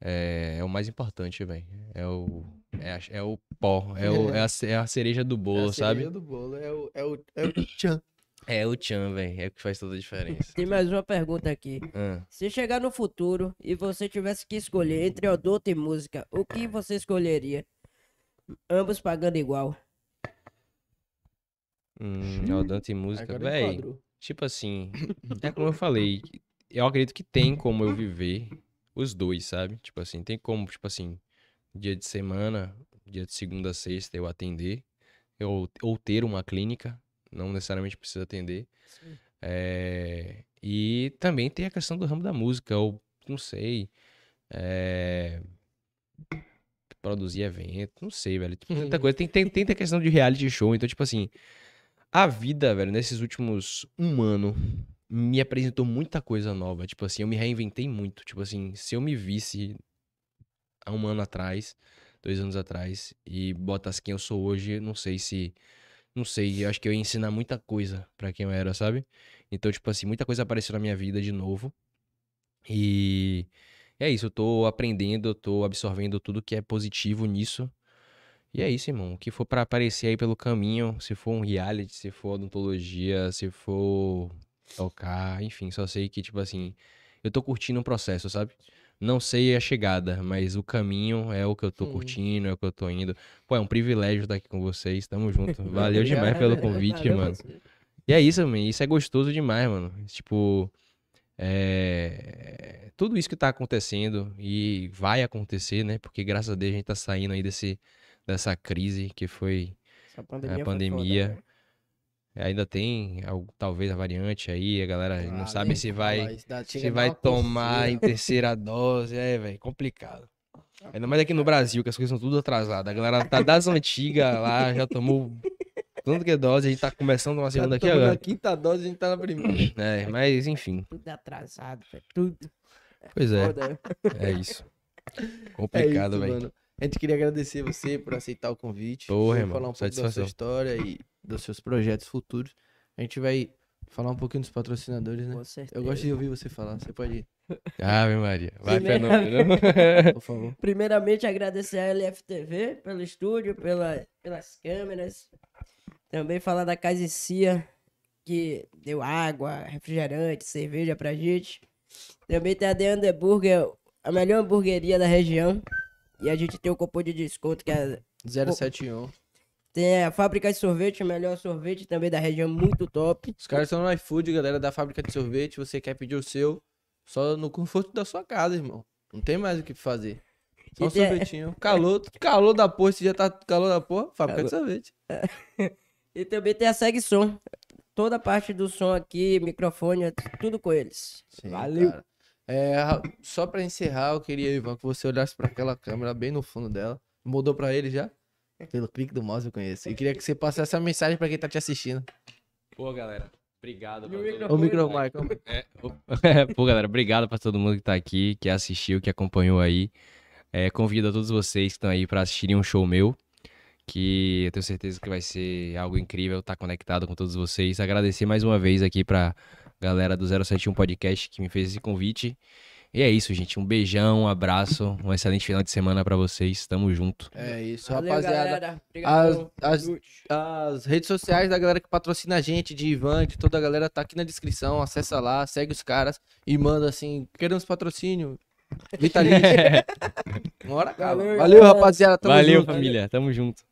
é, é o mais importante, velho. É o, é, é o pó, é, o, é, a, é a cereja do É bolo, a sabe? cereja do bolo, é o, é o, é o tchan. É o tchan, velho. É o que faz toda a diferença. Tem mais uma pergunta aqui. Ah, Se chegar no futuro e você tivesse que escolher entre odonto e música, o que você escolheria? Ambos pagando igual. hum, Aldante e música, velho. Tipo assim, é como eu falei, eu acredito que tem como eu viver os dois, sabe? Tipo assim, tem como, tipo assim, dia de semana, dia de segunda a sexta eu atender, eu, ou ter uma clínica, não necessariamente precisa atender. É, e também tem a questão do ramo da música, ou não sei, é, produzir evento, não sei, velho. Tipo, tanta coisa. Tem, tem, tem a questão de reality show, então, tipo assim, a vida, velho, nesses últimos um ano, me apresentou muita coisa nova. Tipo assim, eu me reinventei muito. Tipo assim, se eu me visse há um ano atrás, dois anos atrás, e botasse quem eu sou hoje, não sei se. Não sei, acho que eu ia ensinar muita coisa pra quem eu era, sabe? Então, tipo assim, muita coisa apareceu na minha vida de novo. E é isso, eu tô aprendendo, eu tô absorvendo tudo que é positivo nisso. E é isso, irmão. O que for pra aparecer aí pelo caminho, se for um reality, se for odontologia, se for tocar, enfim, só sei que, tipo assim, eu tô curtindo o processo, sabe? Não sei a chegada, mas o caminho é o que eu tô curtindo, é o que eu tô indo. Pô, é um privilégio estar aqui com vocês, tamo junto. Valeu demais pelo convite, mano. E é isso, man. Isso é gostoso demais, mano. Tipo, é... tudo isso que tá acontecendo e vai acontecer, né? Porque graças a Deus a gente tá saindo aí desse, dessa crise que foi Essa pandemia foi a pandemia. foda, né? Ainda tem talvez a variante aí, a galera não Ah, sabe nem se vai se vai tomar coceira. em terceira dose. É, velho, complicado. Ainda mais aqui no Brasil, que as coisas são tudo atrasadas. A galera tá das antigas lá, já tomou tanto que dose, a gente tá começando uma segunda Tá aqui agora. a quinta dose, a gente tá na primeira. É, mas enfim, Tudo atrasado, velho. Tudo. pois é, Foda. é isso. É Complicado, isso, velho. mano. A gente queria agradecer você por aceitar o convite. Porra, por irmão, falar um pouco da sua satisfação. história e dos seus projetos futuros. A gente vai falar um pouquinho dos patrocinadores, né? Com certeza. Eu gosto de ouvir você falar. Você pode ir, Ave Maria. Vai, fenômeno. por favor. Primeiramente, agradecer a LFTV pelo estúdio, pela, pelas câmeras. Também falar da Casa Cia, que deu água, refrigerante, cerveja pra gente. Também tem a The Underburger, a melhor hamburgueria da região. E a gente tem o cupom de desconto, que é, 071. Tem a fábrica de sorvete, o melhor sorvete também da região, muito top. Os caras estão no iFood, galera da fábrica de sorvete. Você quer pedir o seu? Só no conforto da sua casa, irmão. Não tem mais o que fazer. Só um sorvetinho. Calor, calor da porra. Esse dia tá calor da porra. Fábrica de sorvete. E também tem a Segue Som. Toda a parte do som aqui, microfone, tudo com eles. Sim, Valeu. cara. É, só pra encerrar, eu queria, Ivan, que você olhasse pra aquela câmera bem no fundo dela. Mudou pra ele já? Pelo clique do mouse eu conheço. E queria que você passasse essa mensagem pra quem tá te assistindo. Pô, galera. Obrigado. O pra todo O microfone? micro, Michael. É, o- Pô, galera, obrigado pra todo mundo que tá aqui, que assistiu, que acompanhou aí. É, convido a todos vocês que estão aí pra assistirem um show meu, que eu tenho certeza que vai ser algo incrível estar conectado com todos vocês. Agradecer mais uma vez aqui pra galera do 071 Podcast que me fez esse convite. E é isso, gente. Um beijão, um abraço, um excelente final de semana pra vocês. Tamo junto. É isso, Valeu, rapaziada. galera. As, as, as redes sociais da galera que patrocina a gente, de Ivan, de toda a galera, tá aqui na descrição. Acessa lá, segue os caras e manda assim: queremos patrocínio. Vitalício. Uma hora acaba. Valeu, Valeu, rapaziada. Tamo Valeu, junto. família. Tamo junto.